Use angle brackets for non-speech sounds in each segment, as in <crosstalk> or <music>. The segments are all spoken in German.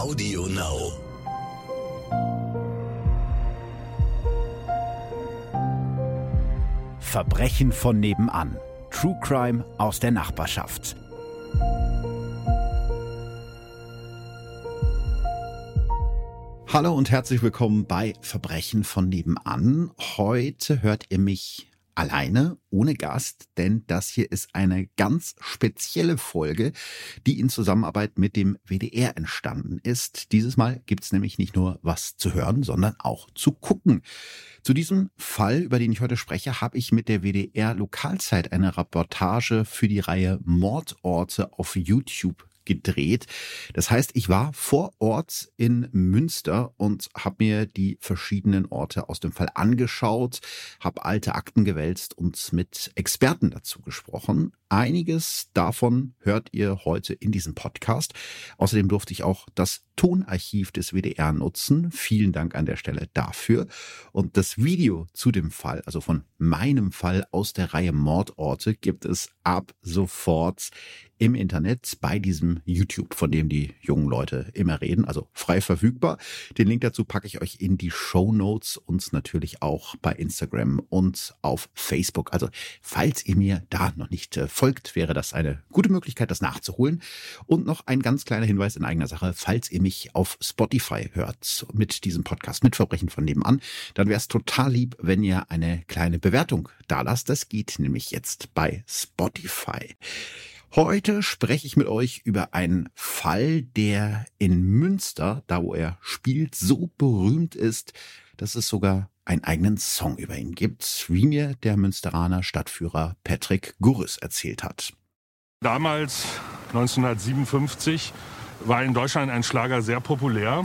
Audio Now. Verbrechen von nebenan. True Crime aus der Nachbarschaft. Hallo und herzlich willkommen bei Verbrechen von nebenan. Heute hört ihr mich alleine, ohne Gast, denn das hier ist eine ganz spezielle Folge, die in Zusammenarbeit mit dem WDR entstanden ist. Dieses Mal gibt's nämlich nicht nur was zu hören, sondern auch zu gucken. Zu diesem Fall, über den ich heute spreche, habe ich mit der WDR Lokalzeit eine Reportage für die Reihe Mordorte auf YouTube gedreht. Das heißt, ich war vor Ort in Münster und habe mir die verschiedenen Orte aus dem Fall angeschaut, habe alte Akten gewälzt und mit Experten dazu gesprochen. Einiges davon hört ihr heute in diesem Podcast. Außerdem durfte ich auch das Tonarchiv des WDR nutzen. Vielen Dank an der Stelle dafür. Und das Video zu dem Fall, also von meinem Fall aus der Reihe Mordorte, gibt es ab sofort im Internet bei diesem YouTube, von dem die jungen Leute immer reden, also frei verfügbar. Den Link dazu packe ich euch in die Show Notes und natürlich auch bei Instagram und auf Facebook. Also falls ihr mir da noch nicht äh, folgt, wäre das eine gute Möglichkeit, das nachzuholen. Und noch ein ganz kleiner Hinweis in eigener Sache, falls ihr mich auf Spotify hört mit diesem Podcast mit Verbrechen von nebenan, dann wäre es total lieb, wenn ihr eine kleine Bewertung da lasst. Das geht nämlich jetzt bei Spotify. Heute spreche ich mit euch über einen Fall, der in Münster, da wo er spielt, so berühmt ist, dass es sogar einen eigenen Song über ihn gibt, wie mir der Münsteraner Stadtführer Patrick Gurris erzählt hat. Damals, 1957, war in Deutschland ein Schlager sehr populär.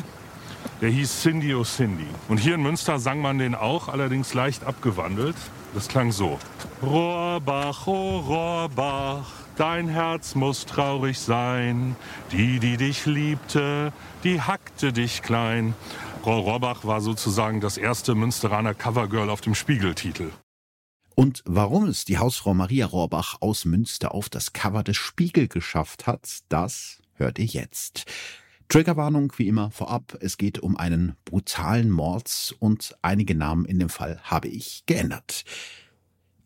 Der hieß Cindy oh Cindy. Und hier in Münster sang man den auch, allerdings leicht abgewandelt. Das klang so. Rohrbach, oh Rohrbach, dein Herz muss traurig sein. Die, die dich liebte, die hackte dich klein. Frau Rohrbach war sozusagen das erste Münsteraner Covergirl auf dem Spiegeltitel. Und warum es die Hausfrau Maria Rohrbach aus Münster auf das Cover des Spiegel geschafft hat, das hört ihr jetzt. Triggerwarnung wie immer vorab. Es geht um einen brutalen Mord und einige Namen in dem Fall habe ich geändert.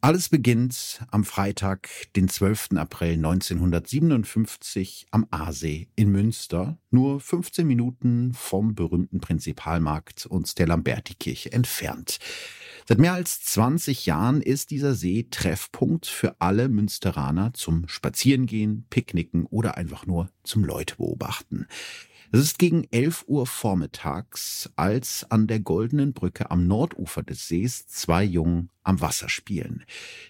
Alles beginnt am Freitag, den 12. April 1957 am Aasee in Münster, nur 15 Minuten vom berühmten Prinzipalmarkt und der Lambertikirche entfernt. Seit mehr als 20 Jahren ist dieser See Treffpunkt für alle Münsteraner zum Spazierengehen, Picknicken oder einfach nur zum Leute beobachten. Es ist gegen 11 Uhr vormittags, als an der Goldenen Brücke am Nordufer des Sees zwei Jungen am Wasser spielen.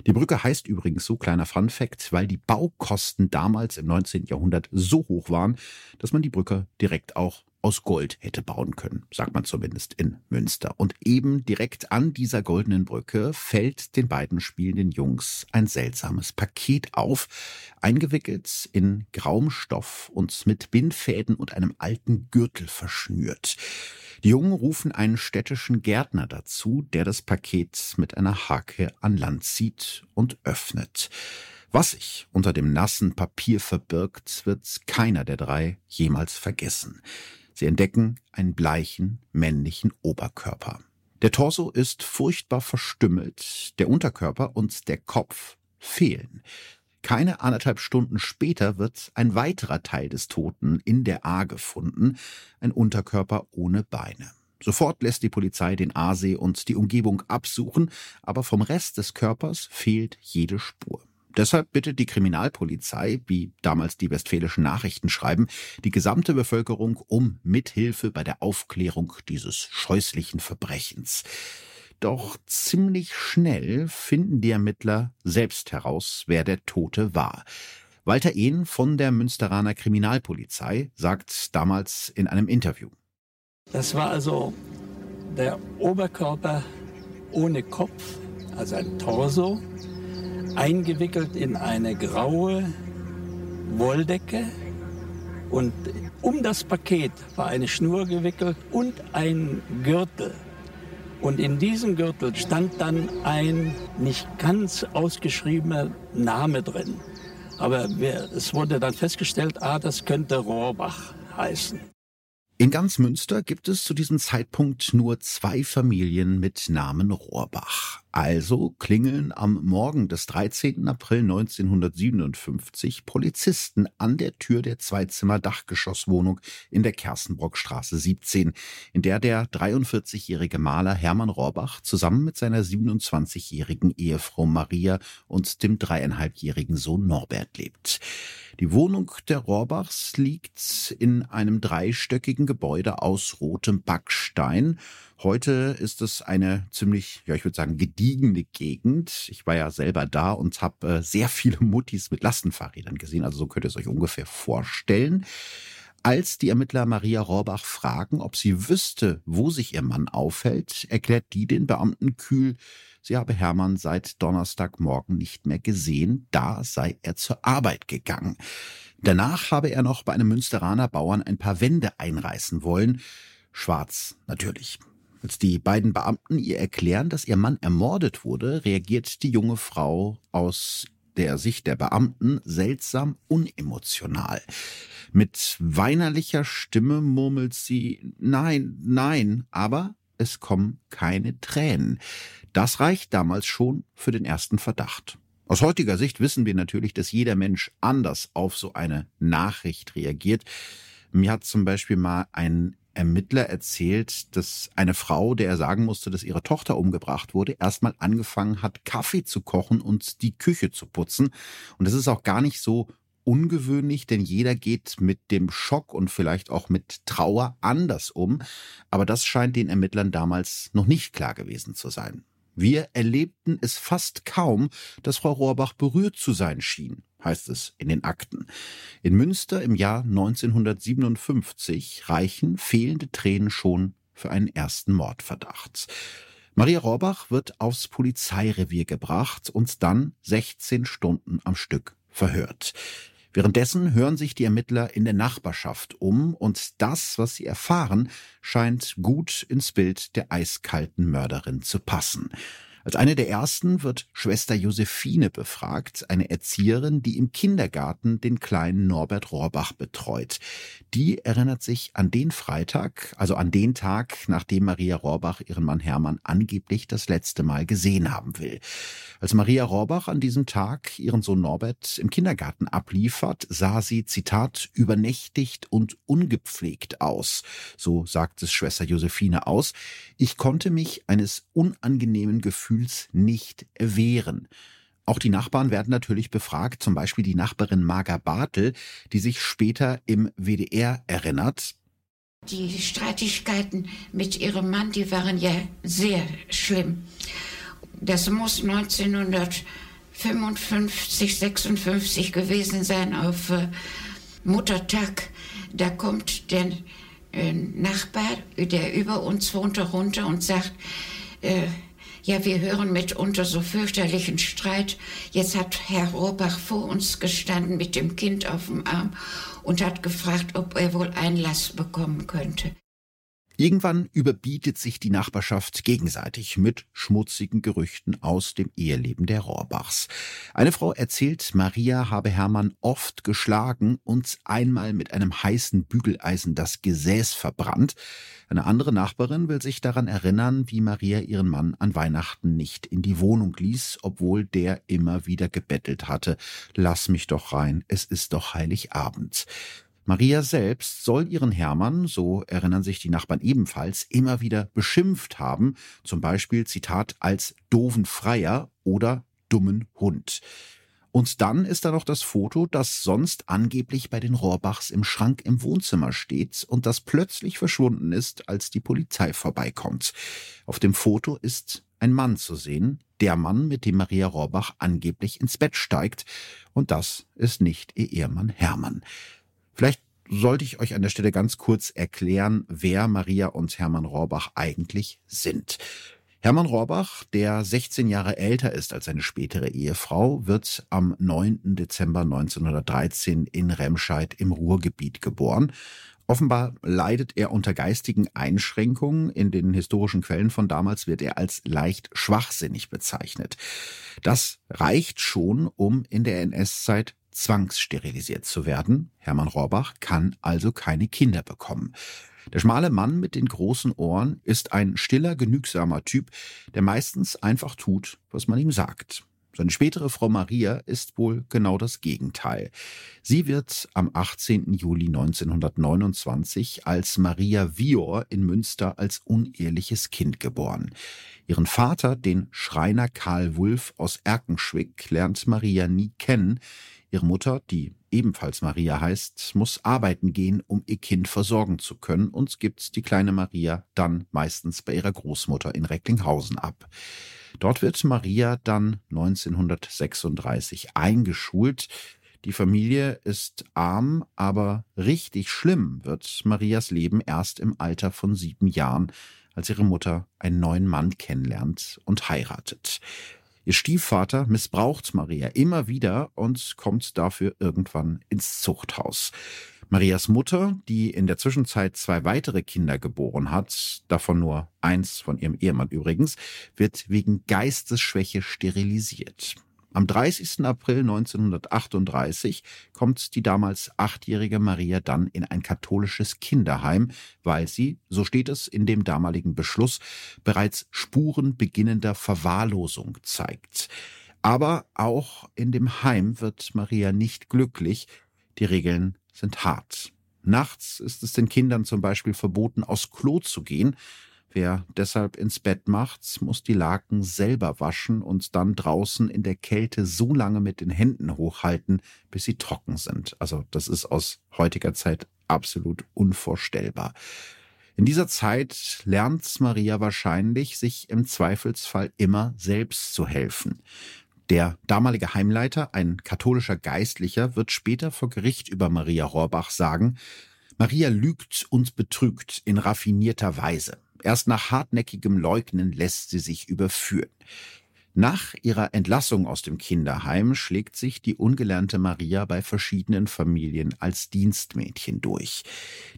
Die Brücke heißt übrigens so, kleiner Fun Fact, weil die Baukosten damals im 19. Jahrhundert so hoch waren, dass man die Brücke direkt auch aus Gold hätte bauen können, sagt man zumindest in Münster. Und eben direkt an dieser goldenen Brücke fällt den beiden spielenden Jungs ein seltsames Paket auf, eingewickelt in grauem Stoff und mit Bindfäden und einem alten Gürtel verschnürt. Die Jungen rufen einen städtischen Gärtner dazu, der das Paket mit einer Hake an Land zieht und öffnet. Was sich unter dem nassen Papier verbirgt, wird keiner der drei jemals vergessen. Sie entdecken einen bleichen, männlichen Oberkörper. Der Torso ist furchtbar verstümmelt, der Unterkörper und der Kopf fehlen. Keine anderthalb Stunden später wird ein weiterer Teil des Toten in der A gefunden, ein Unterkörper ohne Beine. Sofort lässt die Polizei den Aasee und die Umgebung absuchen, aber vom Rest des Körpers fehlt jede Spur. Deshalb bittet die Kriminalpolizei, wie damals die westfälischen Nachrichten schreiben, die gesamte Bevölkerung um Mithilfe bei der Aufklärung dieses scheußlichen Verbrechens. Doch ziemlich schnell finden die Ermittler selbst heraus, wer der Tote war. Walter Ehn von der Münsteraner Kriminalpolizei sagt damals in einem Interview. Das war also der Oberkörper ohne Kopf, also ein Torso, eingewickelt in eine graue Wolldecke und um das Paket war eine Schnur gewickelt und ein Gürtel. Und in diesem Gürtel stand dann ein nicht ganz ausgeschriebener Name drin. Aber es wurde dann festgestellt, ah, das könnte Rohrbach heißen. In ganz Münster gibt es zu diesem Zeitpunkt nur zwei Familien mit Namen Rohrbach. Also klingeln am Morgen des 13. April 1957 Polizisten an der Tür der Zweizimmer-Dachgeschosswohnung in der Kerstenbrockstraße 17, in der der 43-jährige Maler Hermann Rohrbach zusammen mit seiner 27-jährigen Ehefrau Maria und dem dreieinhalbjährigen Sohn Norbert lebt. Die Wohnung der Rohrbachs liegt in einem dreistöckigen Gebäude aus rotem Backstein. Heute ist es eine ziemlich, ja, ich würde sagen, gediegene Gegend. Ich war ja selber da und habe äh, sehr viele <laughs> Muttis mit Lastenfahrrädern gesehen. Also so könnt ihr es euch ungefähr vorstellen. Als die Ermittler Maria Rohrbach fragen, ob sie wüsste, wo sich ihr Mann aufhält, erklärt die den Beamten kühl, sie habe Hermann seit Donnerstagmorgen nicht mehr gesehen, da sei er zur Arbeit gegangen. Danach habe er noch bei einem Münsteraner Bauern ein paar Wände einreißen wollen. Schwarz, natürlich. Als die beiden Beamten ihr erklären, dass ihr Mann ermordet wurde, reagiert die junge Frau aus der Sicht der Beamten seltsam unemotional. Mit weinerlicher Stimme murmelt sie Nein, nein, aber es kommen keine Tränen. Das reicht damals schon für den ersten Verdacht. Aus heutiger Sicht wissen wir natürlich, dass jeder Mensch anders auf so eine Nachricht reagiert. Mir hat zum Beispiel mal ein Ermittler erzählt, dass eine Frau, der er sagen musste, dass ihre Tochter umgebracht wurde, erstmal angefangen hat, Kaffee zu kochen und die Küche zu putzen. Und das ist auch gar nicht so ungewöhnlich, denn jeder geht mit dem Schock und vielleicht auch mit Trauer anders um. Aber das scheint den Ermittlern damals noch nicht klar gewesen zu sein. Wir erlebten es fast kaum, dass Frau Rohrbach berührt zu sein schien, heißt es in den Akten. In Münster im Jahr 1957 reichen fehlende Tränen schon für einen ersten Mordverdacht. Maria Rohrbach wird aufs Polizeirevier gebracht und dann 16 Stunden am Stück verhört. Währenddessen hören sich die Ermittler in der Nachbarschaft um und das, was sie erfahren, scheint gut ins Bild der eiskalten Mörderin zu passen. Als eine der ersten wird Schwester Josephine befragt, eine Erzieherin, die im Kindergarten den kleinen Norbert Rohrbach betreut. Die erinnert sich an den Freitag, also an den Tag, nachdem Maria Rohrbach ihren Mann Hermann angeblich das letzte Mal gesehen haben will. Als Maria Rohrbach an diesem Tag ihren Sohn Norbert im Kindergarten abliefert, sah sie, Zitat, übernächtigt und ungepflegt aus. So sagt es Schwester Josephine aus. Ich konnte mich eines unangenehmen Gefühls Gefühls nicht erwehren. Auch die Nachbarn werden natürlich befragt, zum Beispiel die Nachbarin Marga Bartel, die sich später im WDR erinnert. Die Streitigkeiten mit ihrem Mann, die waren ja sehr schlimm. Das muss 1955, 56 gewesen sein auf äh, Muttertag. Da kommt der äh, Nachbar, der über uns wohnte, runter und sagt, äh, ja, wir hören mitunter so fürchterlichen Streit. Jetzt hat Herr Rohrbach vor uns gestanden mit dem Kind auf dem Arm und hat gefragt, ob er wohl Einlass bekommen könnte. Irgendwann überbietet sich die Nachbarschaft gegenseitig mit schmutzigen Gerüchten aus dem Eheleben der Rohrbachs. Eine Frau erzählt, Maria habe Hermann oft geschlagen und einmal mit einem heißen Bügeleisen das Gesäß verbrannt. Eine andere Nachbarin will sich daran erinnern, wie Maria ihren Mann an Weihnachten nicht in die Wohnung ließ, obwohl der immer wieder gebettelt hatte. Lass mich doch rein, es ist doch Heiligabend. Maria selbst soll ihren Hermann, so erinnern sich die Nachbarn ebenfalls, immer wieder beschimpft haben, zum Beispiel, Zitat, als doofen Freier oder dummen Hund. Und dann ist da noch das Foto, das sonst angeblich bei den Rohrbachs im Schrank im Wohnzimmer steht und das plötzlich verschwunden ist, als die Polizei vorbeikommt. Auf dem Foto ist ein Mann zu sehen, der Mann, mit dem Maria Rohrbach angeblich ins Bett steigt, und das ist nicht ihr Ehemann Hermann. Vielleicht sollte ich euch an der Stelle ganz kurz erklären, wer Maria und Hermann Rohrbach eigentlich sind. Hermann Rohrbach, der 16 Jahre älter ist als seine spätere Ehefrau, wird am 9. Dezember 1913 in Remscheid im Ruhrgebiet geboren. Offenbar leidet er unter geistigen Einschränkungen. In den historischen Quellen von damals wird er als leicht schwachsinnig bezeichnet. Das reicht schon, um in der NS-Zeit zwangssterilisiert zu werden. Hermann Rohrbach kann also keine Kinder bekommen. Der schmale Mann mit den großen Ohren ist ein stiller, genügsamer Typ, der meistens einfach tut, was man ihm sagt. Seine spätere Frau Maria ist wohl genau das Gegenteil. Sie wird am 18. Juli 1929 als Maria Vior in Münster als uneheliches Kind geboren. Ihren Vater, den Schreiner Karl Wulff aus Erkenschwick, lernt Maria nie kennen. Ihre Mutter, die ebenfalls Maria heißt, muss arbeiten gehen, um ihr Kind versorgen zu können und gibt die kleine Maria dann meistens bei ihrer Großmutter in Recklinghausen ab. Dort wird Maria dann 1936 eingeschult. Die Familie ist arm, aber richtig schlimm wird Marias Leben erst im Alter von sieben Jahren, als ihre Mutter einen neuen Mann kennenlernt und heiratet. Ihr Stiefvater missbraucht Maria immer wieder und kommt dafür irgendwann ins Zuchthaus. Marias Mutter, die in der Zwischenzeit zwei weitere Kinder geboren hat, davon nur eins von ihrem Ehemann übrigens, wird wegen Geistesschwäche sterilisiert. Am 30. April 1938 kommt die damals achtjährige Maria dann in ein katholisches Kinderheim, weil sie, so steht es in dem damaligen Beschluss, bereits Spuren beginnender Verwahrlosung zeigt. Aber auch in dem Heim wird Maria nicht glücklich. Die Regeln sind hart. Nachts ist es den Kindern zum Beispiel verboten, aus Klo zu gehen. Wer deshalb ins Bett macht, muss die Laken selber waschen und dann draußen in der Kälte so lange mit den Händen hochhalten, bis sie trocken sind. Also das ist aus heutiger Zeit absolut unvorstellbar. In dieser Zeit lernt Maria wahrscheinlich, sich im Zweifelsfall immer selbst zu helfen. Der damalige Heimleiter, ein katholischer Geistlicher, wird später vor Gericht über Maria Rohrbach sagen, Maria lügt und betrügt in raffinierter Weise. Erst nach hartnäckigem Leugnen lässt sie sich überführen. Nach ihrer Entlassung aus dem Kinderheim schlägt sich die ungelernte Maria bei verschiedenen Familien als Dienstmädchen durch.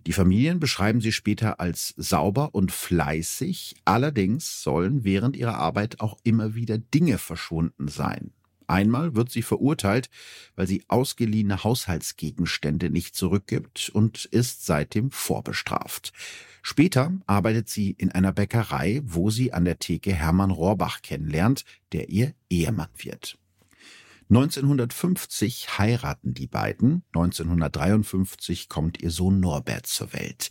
Die Familien beschreiben sie später als sauber und fleißig, allerdings sollen während ihrer Arbeit auch immer wieder Dinge verschwunden sein. Einmal wird sie verurteilt, weil sie ausgeliehene Haushaltsgegenstände nicht zurückgibt und ist seitdem vorbestraft. Später arbeitet sie in einer Bäckerei, wo sie an der Theke Hermann Rohrbach kennenlernt, der ihr Ehemann wird. 1950 heiraten die beiden, 1953 kommt ihr Sohn Norbert zur Welt.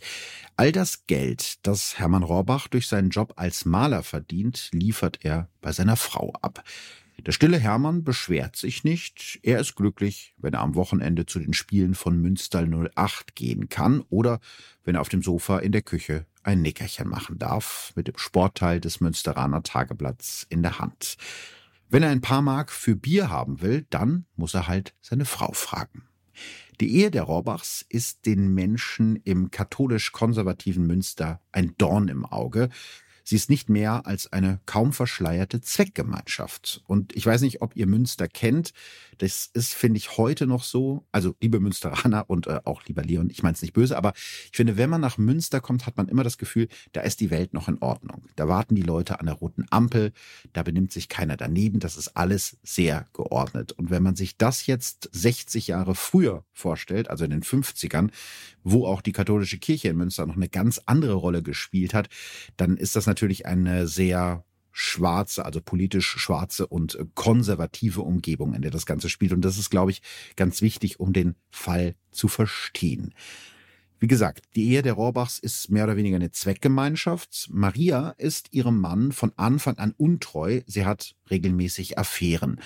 All das Geld, das Hermann Rohrbach durch seinen Job als Maler verdient, liefert er bei seiner Frau ab. Der stille Hermann beschwert sich nicht. Er ist glücklich, wenn er am Wochenende zu den Spielen von Münster 08 gehen kann oder wenn er auf dem Sofa in der Küche ein Nickerchen machen darf, mit dem Sportteil des Münsteraner Tageblatts in der Hand. Wenn er ein paar Mark für Bier haben will, dann muss er halt seine Frau fragen. Die Ehe der Rohrbachs ist den Menschen im katholisch-konservativen Münster ein Dorn im Auge. Sie ist nicht mehr als eine kaum verschleierte Zweckgemeinschaft. Und ich weiß nicht, ob ihr Münster kennt. Das ist, finde ich, heute noch so. Also, liebe Münsteraner und äh, auch lieber Leon, ich meine es nicht böse, aber ich finde, wenn man nach Münster kommt, hat man immer das Gefühl, da ist die Welt noch in Ordnung. Da warten die Leute an der roten Ampel, da benimmt sich keiner daneben. Das ist alles sehr geordnet. Und wenn man sich das jetzt 60 Jahre früher vorstellt, also in den 50ern, wo auch die katholische Kirche in Münster noch eine ganz andere Rolle gespielt hat, dann ist das natürlich eine sehr schwarze, also politisch schwarze und konservative Umgebung, in der das Ganze spielt. Und das ist, glaube ich, ganz wichtig, um den Fall zu verstehen. Wie gesagt, die Ehe der Rohrbachs ist mehr oder weniger eine Zweckgemeinschaft. Maria ist ihrem Mann von Anfang an untreu. Sie hat regelmäßig Affären.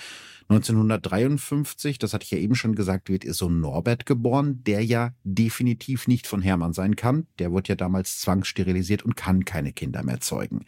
1953, das hatte ich ja eben schon gesagt, wird ihr Sohn Norbert geboren, der ja definitiv nicht von Hermann sein kann. Der wurde ja damals zwangssterilisiert und kann keine Kinder mehr zeugen.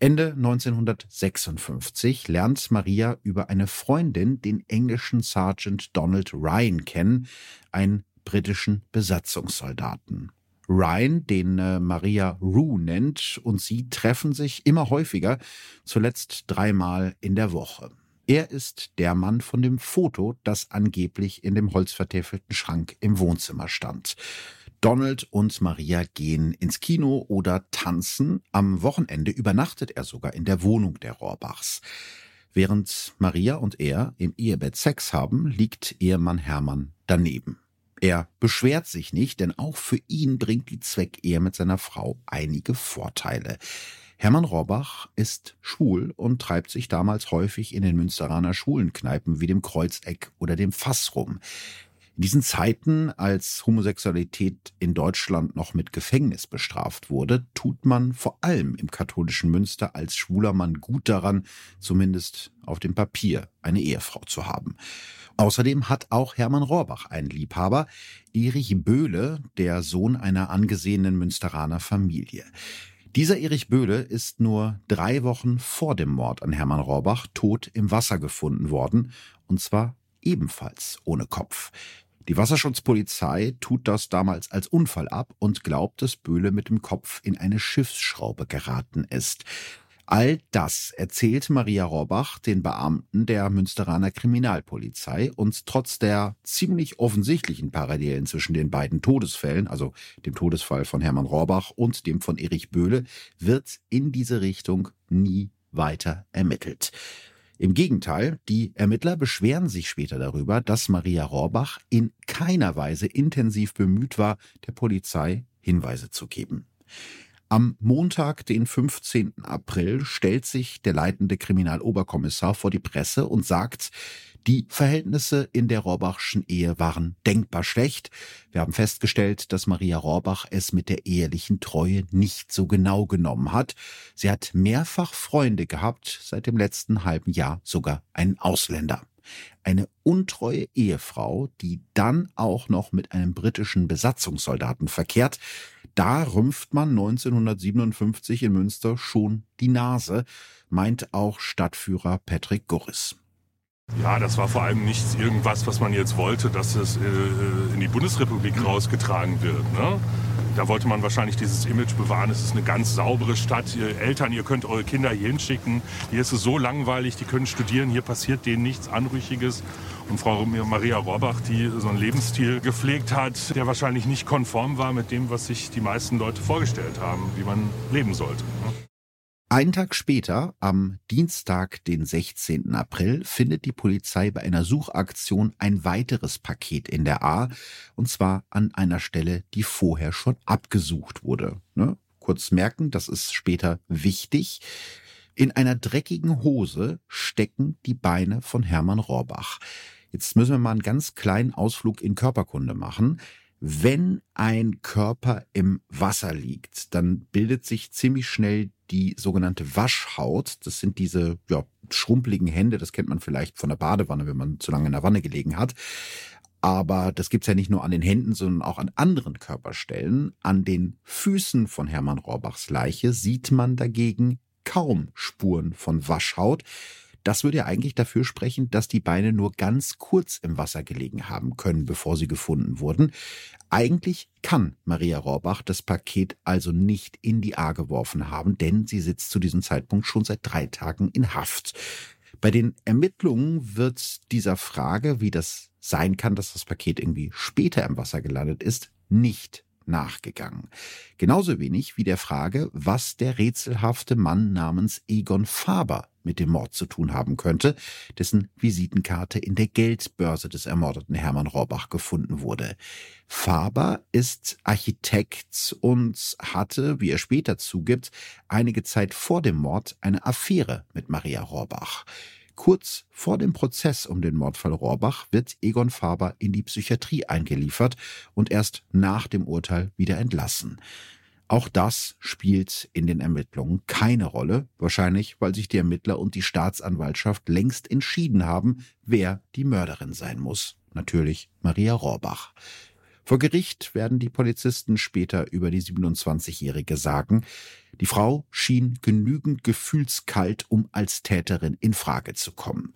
Ende 1956 lernt Maria über eine Freundin den englischen Sergeant Donald Ryan kennen, ein britischen Besatzungssoldaten. Ryan, den äh, Maria Rue nennt, und sie treffen sich immer häufiger, zuletzt dreimal in der Woche. Er ist der Mann von dem Foto, das angeblich in dem holzvertäfelten Schrank im Wohnzimmer stand. Donald und Maria gehen ins Kino oder tanzen. Am Wochenende übernachtet er sogar in der Wohnung der Rohrbachs. Während Maria und er im Ehebett Sex haben, liegt Ehemann Hermann daneben. Er beschwert sich nicht, denn auch für ihn bringt die Zweckehe mit seiner Frau einige Vorteile. Hermann Rohrbach ist schwul und treibt sich damals häufig in den Münsteraner Schwulenkneipen wie dem Kreuzeck oder dem Fass rum. In diesen Zeiten, als Homosexualität in Deutschland noch mit Gefängnis bestraft wurde, tut man vor allem im katholischen Münster als schwuler Mann gut daran, zumindest auf dem Papier eine Ehefrau zu haben. Außerdem hat auch Hermann Rohrbach einen Liebhaber, Erich Böhle, der Sohn einer angesehenen Münsteraner Familie. Dieser Erich Böhle ist nur drei Wochen vor dem Mord an Hermann Rohrbach tot im Wasser gefunden worden, und zwar ebenfalls ohne Kopf. Die Wasserschutzpolizei tut das damals als Unfall ab und glaubt, dass Böhle mit dem Kopf in eine Schiffsschraube geraten ist. All das erzählt Maria Rohrbach den Beamten der Münsteraner Kriminalpolizei und trotz der ziemlich offensichtlichen Parallelen zwischen den beiden Todesfällen, also dem Todesfall von Hermann Rohrbach und dem von Erich Böhle, wird in diese Richtung nie weiter ermittelt. Im Gegenteil, die Ermittler beschweren sich später darüber, dass Maria Rohrbach in keiner Weise intensiv bemüht war, der Polizei Hinweise zu geben. Am Montag, den 15. April, stellt sich der leitende Kriminaloberkommissar vor die Presse und sagt, die Verhältnisse in der Rohrbachschen Ehe waren denkbar schlecht. Wir haben festgestellt, dass Maria Rohrbach es mit der ehelichen Treue nicht so genau genommen hat. Sie hat mehrfach Freunde gehabt, seit dem letzten halben Jahr sogar einen Ausländer. Eine untreue Ehefrau, die dann auch noch mit einem britischen Besatzungssoldaten verkehrt, da rümpft man 1957 in Münster schon die Nase, meint auch Stadtführer Patrick Gurris. Ja, das war vor allem nicht irgendwas, was man jetzt wollte, dass es äh, in die Bundesrepublik rausgetragen wird. Ne? Da wollte man wahrscheinlich dieses Image bewahren. Es ist eine ganz saubere Stadt. Ihr Eltern, ihr könnt eure Kinder hier hinschicken. Hier ist es so langweilig, die können studieren. Hier passiert denen nichts Anrüchiges. Und Frau Maria Rohrbach, die so einen Lebensstil gepflegt hat, der wahrscheinlich nicht konform war mit dem, was sich die meisten Leute vorgestellt haben, wie man leben sollte. Ne? Einen Tag später, am Dienstag, den 16. April, findet die Polizei bei einer Suchaktion ein weiteres Paket in der A, und zwar an einer Stelle, die vorher schon abgesucht wurde. Ne? Kurz merken, das ist später wichtig. In einer dreckigen Hose stecken die Beine von Hermann Rohrbach. Jetzt müssen wir mal einen ganz kleinen Ausflug in Körperkunde machen. Wenn ein Körper im Wasser liegt, dann bildet sich ziemlich schnell die sogenannte Waschhaut. Das sind diese ja, schrumpeligen Hände, das kennt man vielleicht von der Badewanne, wenn man zu lange in der Wanne gelegen hat. Aber das gibt's ja nicht nur an den Händen, sondern auch an anderen Körperstellen. An den Füßen von Hermann Rohrbachs Leiche sieht man dagegen kaum Spuren von Waschhaut. Das würde ja eigentlich dafür sprechen, dass die Beine nur ganz kurz im Wasser gelegen haben können, bevor sie gefunden wurden. Eigentlich kann Maria Rohrbach das Paket also nicht in die A geworfen haben, denn sie sitzt zu diesem Zeitpunkt schon seit drei Tagen in Haft. Bei den Ermittlungen wird dieser Frage, wie das sein kann, dass das Paket irgendwie später im Wasser gelandet ist, nicht nachgegangen. Genauso wenig wie der Frage, was der rätselhafte Mann namens Egon Faber mit dem Mord zu tun haben könnte, dessen Visitenkarte in der Geldbörse des ermordeten Hermann Rohrbach gefunden wurde. Faber ist Architekt und hatte, wie er später zugibt, einige Zeit vor dem Mord eine Affäre mit Maria Rohrbach. Kurz vor dem Prozess um den Mordfall Rohrbach wird Egon Faber in die Psychiatrie eingeliefert und erst nach dem Urteil wieder entlassen. Auch das spielt in den Ermittlungen keine Rolle, wahrscheinlich weil sich die Ermittler und die Staatsanwaltschaft längst entschieden haben, wer die Mörderin sein muss. Natürlich Maria Rohrbach. Vor Gericht werden die Polizisten später über die 27-Jährige sagen, die Frau schien genügend gefühlskalt, um als Täterin in Frage zu kommen.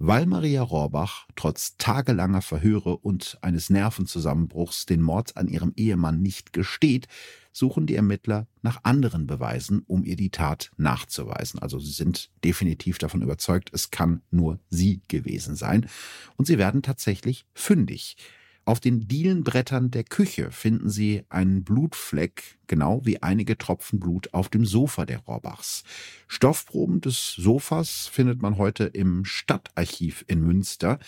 Weil Maria Rohrbach trotz tagelanger Verhöre und eines Nervenzusammenbruchs den Mord an ihrem Ehemann nicht gesteht, suchen die Ermittler nach anderen Beweisen, um ihr die Tat nachzuweisen. Also sie sind definitiv davon überzeugt, es kann nur sie gewesen sein. Und sie werden tatsächlich fündig. Auf den Dielenbrettern der Küche finden Sie einen Blutfleck, genau wie einige Tropfen Blut auf dem Sofa der Rohrbachs. Stoffproben des Sofas findet man heute im Stadtarchiv in Münster.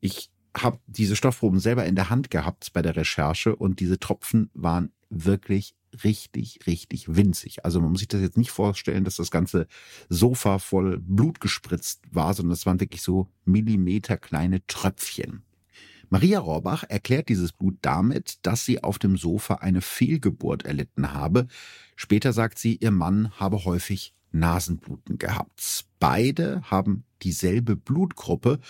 Ich habe diese Stoffproben selber in der Hand gehabt bei der Recherche und diese Tropfen waren wirklich richtig, richtig winzig. Also man muss sich das jetzt nicht vorstellen, dass das ganze Sofa voll Blut gespritzt war, sondern es waren wirklich so Millimeter kleine Tröpfchen. Maria Rohrbach erklärt dieses Blut damit, dass sie auf dem Sofa eine Fehlgeburt erlitten habe. Später sagt sie, ihr Mann habe häufig Nasenbluten gehabt. Beide haben dieselbe Blutgruppe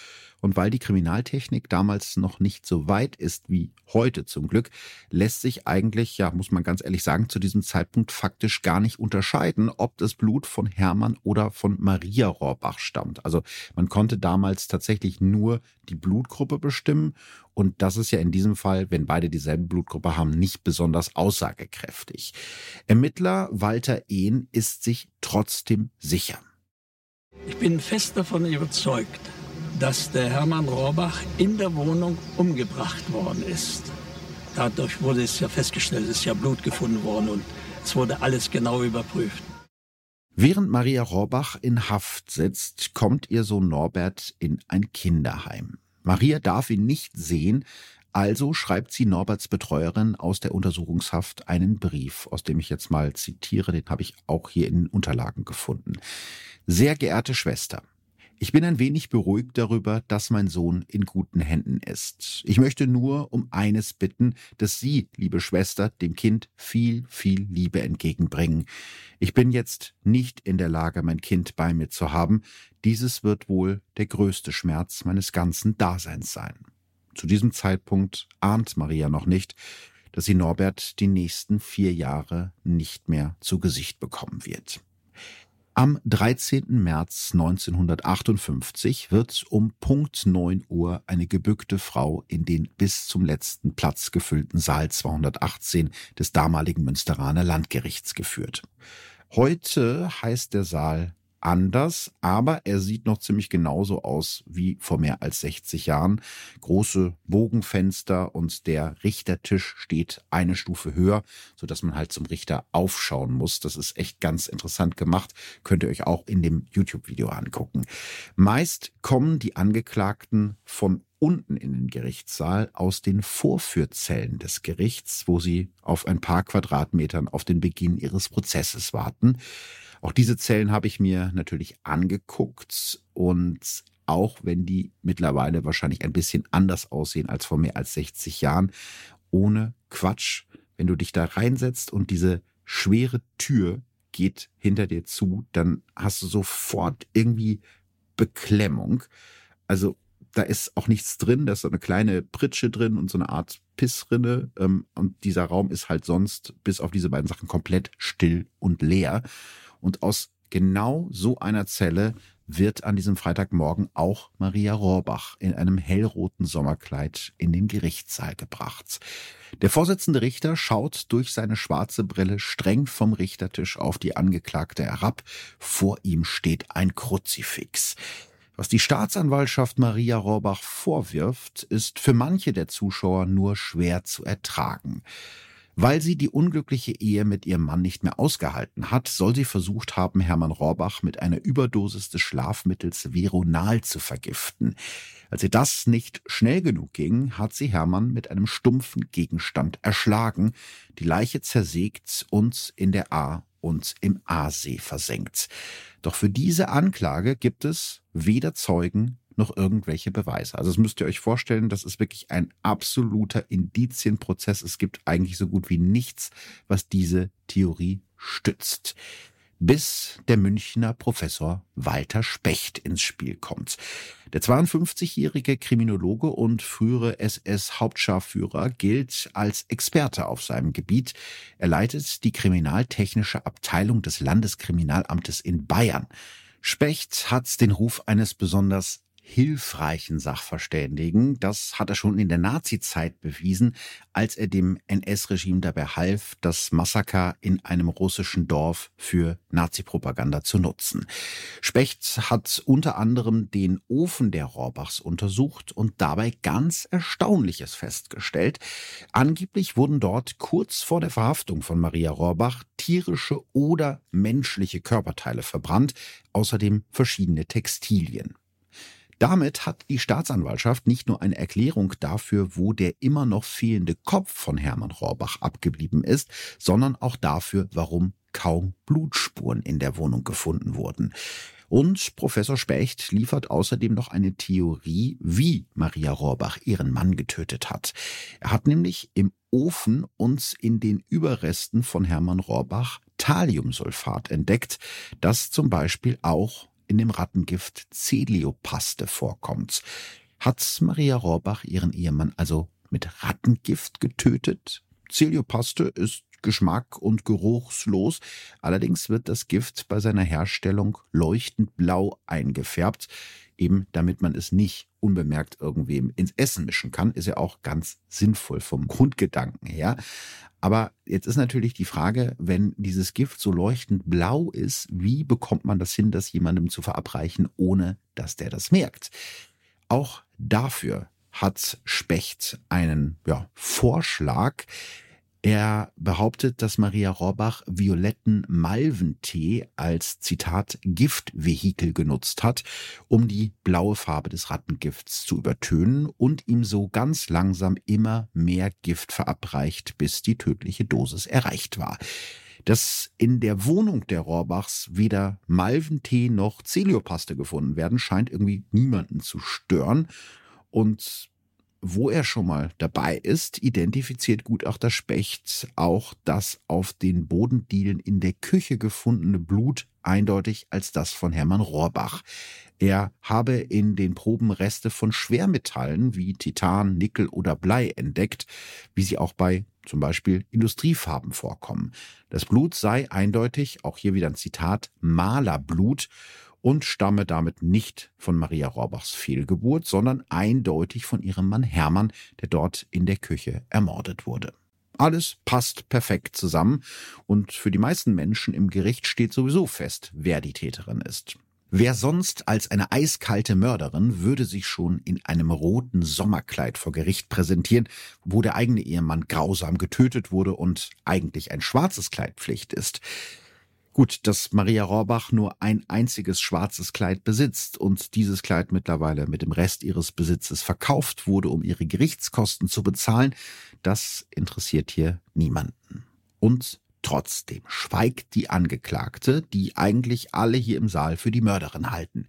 und weil die Kriminaltechnik damals noch nicht so weit ist wie heute zum Glück, lässt sich eigentlich, ja, muss man ganz ehrlich sagen, zu diesem Zeitpunkt faktisch gar nicht unterscheiden, ob das Blut von Hermann oder von Maria Rohrbach stammt. Also man konnte damals tatsächlich nur die Blutgruppe bestimmen und das ist ja in diesem Fall, wenn beide dieselbe Blutgruppe haben, nicht besonders aussagekräftig. Ermittler Walter Ehn ist sich trotzdem sicher. Ich bin fest davon überzeugt, dass der Hermann Rohrbach in der Wohnung umgebracht worden ist. Dadurch wurde es ja festgestellt, es ist ja Blut gefunden worden und es wurde alles genau überprüft. Während Maria Rohrbach in Haft sitzt, kommt ihr Sohn Norbert in ein Kinderheim. Maria darf ihn nicht sehen, also schreibt sie Norberts Betreuerin aus der Untersuchungshaft einen Brief, aus dem ich jetzt mal zitiere, den habe ich auch hier in den Unterlagen gefunden. Sehr geehrte Schwester, ich bin ein wenig beruhigt darüber, dass mein Sohn in guten Händen ist. Ich möchte nur um eines bitten, dass Sie, liebe Schwester, dem Kind viel, viel Liebe entgegenbringen. Ich bin jetzt nicht in der Lage, mein Kind bei mir zu haben. Dieses wird wohl der größte Schmerz meines ganzen Daseins sein. Zu diesem Zeitpunkt ahnt Maria noch nicht, dass sie Norbert die nächsten vier Jahre nicht mehr zu Gesicht bekommen wird. Am 13. März 1958 wird um Punkt 9 Uhr eine gebückte Frau in den bis zum letzten Platz gefüllten Saal 218 des damaligen Münsteraner Landgerichts geführt. Heute heißt der Saal anders, aber er sieht noch ziemlich genauso aus wie vor mehr als 60 Jahren. Große Bogenfenster und der Richtertisch steht eine Stufe höher, so dass man halt zum Richter aufschauen muss. Das ist echt ganz interessant gemacht. Könnt ihr euch auch in dem YouTube-Video angucken. Meist kommen die Angeklagten von unten in den Gerichtssaal aus den Vorführzellen des Gerichts, wo sie auf ein paar Quadratmetern auf den Beginn ihres Prozesses warten. Auch diese Zellen habe ich mir natürlich angeguckt und auch wenn die mittlerweile wahrscheinlich ein bisschen anders aussehen als vor mehr als 60 Jahren, ohne Quatsch, wenn du dich da reinsetzt und diese schwere Tür geht hinter dir zu, dann hast du sofort irgendwie Beklemmung. Also da ist auch nichts drin, da ist so eine kleine Pritsche drin und so eine Art Pissrinne. Ähm, und dieser Raum ist halt sonst bis auf diese beiden Sachen komplett still und leer. Und aus genau so einer Zelle wird an diesem Freitagmorgen auch Maria Rohrbach in einem hellroten Sommerkleid in den Gerichtssaal gebracht. Der Vorsitzende Richter schaut durch seine schwarze Brille streng vom Richtertisch auf die Angeklagte herab. Vor ihm steht ein Kruzifix. Was die Staatsanwaltschaft Maria Rohrbach vorwirft, ist für manche der Zuschauer nur schwer zu ertragen. Weil sie die unglückliche Ehe mit ihrem Mann nicht mehr ausgehalten hat, soll sie versucht haben, Hermann Rohrbach mit einer Überdosis des Schlafmittels Veronal zu vergiften. Als ihr das nicht schnell genug ging, hat sie Hermann mit einem stumpfen Gegenstand erschlagen, die Leiche zersägt und in der A und im Aasee versenkt. Doch für diese Anklage gibt es weder Zeugen noch irgendwelche Beweise. Also das müsst ihr euch vorstellen, das ist wirklich ein absoluter Indizienprozess. Es gibt eigentlich so gut wie nichts, was diese Theorie stützt bis der Münchner Professor Walter Specht ins Spiel kommt. Der 52-jährige Kriminologe und frühere SS-Hauptscharführer gilt als Experte auf seinem Gebiet. Er leitet die kriminaltechnische Abteilung des Landeskriminalamtes in Bayern. Specht hat den Ruf eines besonders hilfreichen Sachverständigen. Das hat er schon in der Nazizeit bewiesen, als er dem NS-Regime dabei half, das Massaker in einem russischen Dorf für Nazipropaganda zu nutzen. Specht hat unter anderem den Ofen der Rohrbachs untersucht und dabei ganz Erstaunliches festgestellt. Angeblich wurden dort kurz vor der Verhaftung von Maria Rohrbach tierische oder menschliche Körperteile verbrannt, außerdem verschiedene Textilien. Damit hat die Staatsanwaltschaft nicht nur eine Erklärung dafür, wo der immer noch fehlende Kopf von Hermann Rohrbach abgeblieben ist, sondern auch dafür, warum kaum Blutspuren in der Wohnung gefunden wurden. Und Professor Specht liefert außerdem noch eine Theorie, wie Maria Rohrbach ihren Mann getötet hat. Er hat nämlich im Ofen uns in den Überresten von Hermann Rohrbach Thalliumsulfat entdeckt, das zum Beispiel auch in dem Rattengift Celiopaste vorkommt. Hat Maria Rohrbach ihren Ehemann also mit Rattengift getötet? Celiopaste ist geschmack- und geruchslos. Allerdings wird das Gift bei seiner Herstellung leuchtend blau eingefärbt, eben damit man es nicht unbemerkt irgendwem ins Essen mischen kann. Ist ja auch ganz sinnvoll vom Grundgedanken her. Aber jetzt ist natürlich die Frage, wenn dieses Gift so leuchtend blau ist, wie bekommt man das hin, das jemandem zu verabreichen, ohne dass der das merkt? Auch dafür hat Specht einen ja, Vorschlag. Er behauptet, dass Maria Rohrbach violetten Malventee als Zitat Giftvehikel genutzt hat, um die blaue Farbe des Rattengifts zu übertönen und ihm so ganz langsam immer mehr Gift verabreicht, bis die tödliche Dosis erreicht war. Dass in der Wohnung der Rohrbachs weder Malventee noch Celiopaste gefunden werden, scheint irgendwie niemanden zu stören. Und wo er schon mal dabei ist, identifiziert Gutachter Specht auch das auf den Bodendielen in der Küche gefundene Blut eindeutig als das von Hermann Rohrbach. Er habe in den Proben Reste von Schwermetallen wie Titan, Nickel oder Blei entdeckt, wie sie auch bei zum Beispiel Industriefarben vorkommen. Das Blut sei eindeutig, auch hier wieder ein Zitat, Malerblut und stamme damit nicht von Maria Rohrbachs Fehlgeburt, sondern eindeutig von ihrem Mann Hermann, der dort in der Küche ermordet wurde. Alles passt perfekt zusammen und für die meisten Menschen im Gericht steht sowieso fest, wer die Täterin ist. Wer sonst als eine eiskalte Mörderin würde sich schon in einem roten Sommerkleid vor Gericht präsentieren, wo der eigene Ehemann grausam getötet wurde und eigentlich ein schwarzes Kleid Pflicht ist. Gut, dass Maria Rohrbach nur ein einziges schwarzes Kleid besitzt und dieses Kleid mittlerweile mit dem Rest ihres Besitzes verkauft wurde, um ihre Gerichtskosten zu bezahlen, das interessiert hier niemanden. Und trotzdem schweigt die Angeklagte, die eigentlich alle hier im Saal für die Mörderin halten.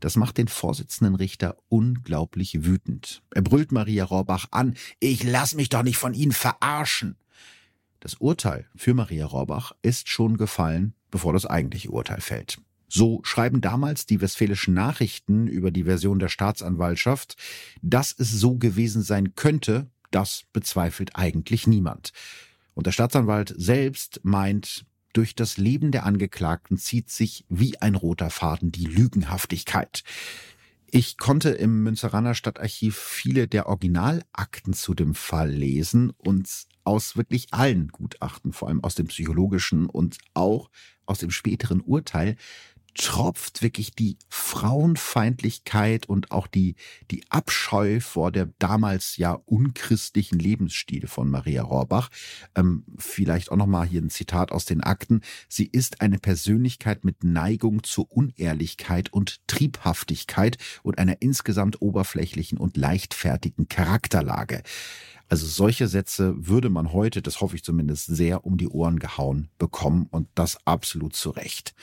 Das macht den Vorsitzenden Richter unglaublich wütend. Er brüllt Maria Rohrbach an, ich lass mich doch nicht von Ihnen verarschen. Das Urteil für Maria Rohrbach ist schon gefallen bevor das eigentliche Urteil fällt. So schreiben damals die westfälischen Nachrichten über die Version der Staatsanwaltschaft, dass es so gewesen sein könnte, das bezweifelt eigentlich niemand. Und der Staatsanwalt selbst meint, durch das Leben der Angeklagten zieht sich wie ein roter Faden die Lügenhaftigkeit. Ich konnte im Münzeraner Stadtarchiv viele der Originalakten zu dem Fall lesen und aus wirklich allen Gutachten, vor allem aus dem psychologischen und auch aus dem späteren Urteil, tropft wirklich die Frauenfeindlichkeit und auch die, die Abscheu vor der damals ja unchristlichen Lebensstil von Maria Rohrbach. Ähm, vielleicht auch nochmal hier ein Zitat aus den Akten. Sie ist eine Persönlichkeit mit Neigung zur Unehrlichkeit und Triebhaftigkeit und einer insgesamt oberflächlichen und leichtfertigen Charakterlage. Also solche Sätze würde man heute, das hoffe ich zumindest, sehr um die Ohren gehauen bekommen und das absolut zu Recht.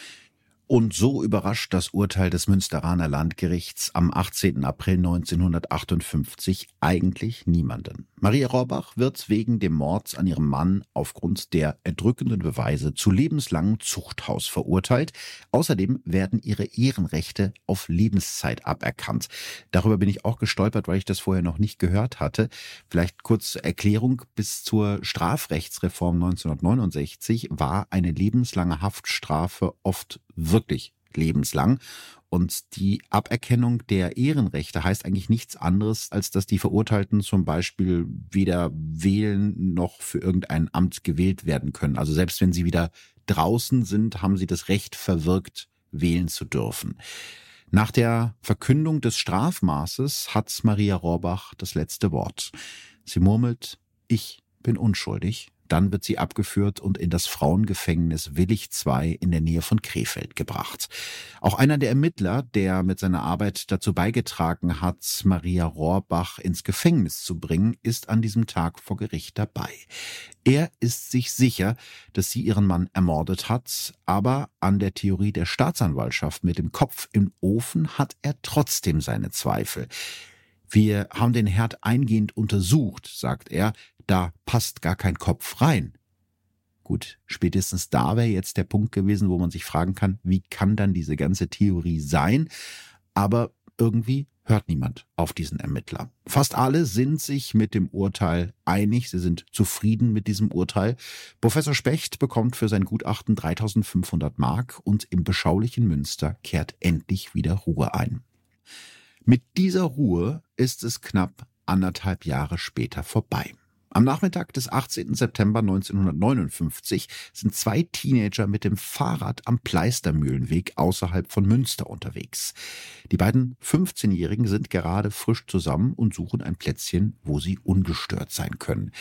Und so überrascht das Urteil des Münsteraner Landgerichts am 18. April 1958 eigentlich niemanden. Maria Rohrbach wird wegen dem Mords an ihrem Mann aufgrund der erdrückenden Beweise zu lebenslangem Zuchthaus verurteilt. Außerdem werden ihre Ehrenrechte auf Lebenszeit aberkannt. Darüber bin ich auch gestolpert, weil ich das vorher noch nicht gehört hatte. Vielleicht kurz zur Erklärung. Bis zur Strafrechtsreform 1969 war eine lebenslange Haftstrafe oft wirklich lebenslang. Und die Aberkennung der Ehrenrechte heißt eigentlich nichts anderes, als dass die Verurteilten zum Beispiel weder wählen noch für irgendein Amt gewählt werden können. Also selbst wenn sie wieder draußen sind, haben sie das Recht verwirkt, wählen zu dürfen. Nach der Verkündung des Strafmaßes hat Maria Rohrbach das letzte Wort. Sie murmelt, ich bin unschuldig dann wird sie abgeführt und in das Frauengefängnis Willig II in der Nähe von Krefeld gebracht. Auch einer der Ermittler, der mit seiner Arbeit dazu beigetragen hat, Maria Rohrbach ins Gefängnis zu bringen, ist an diesem Tag vor Gericht dabei. Er ist sich sicher, dass sie ihren Mann ermordet hat, aber an der Theorie der Staatsanwaltschaft mit dem Kopf im Ofen hat er trotzdem seine Zweifel. Wir haben den Herd eingehend untersucht, sagt er, da passt gar kein Kopf rein. Gut, spätestens da wäre jetzt der Punkt gewesen, wo man sich fragen kann, wie kann dann diese ganze Theorie sein? Aber irgendwie hört niemand auf diesen Ermittler. Fast alle sind sich mit dem Urteil einig, sie sind zufrieden mit diesem Urteil. Professor Specht bekommt für sein Gutachten 3500 Mark und im beschaulichen Münster kehrt endlich wieder Ruhe ein. Mit dieser Ruhe ist es knapp anderthalb Jahre später vorbei. Am Nachmittag des 18. September 1959 sind zwei Teenager mit dem Fahrrad am Pleistermühlenweg außerhalb von Münster unterwegs. Die beiden 15-Jährigen sind gerade frisch zusammen und suchen ein Plätzchen, wo sie ungestört sein können.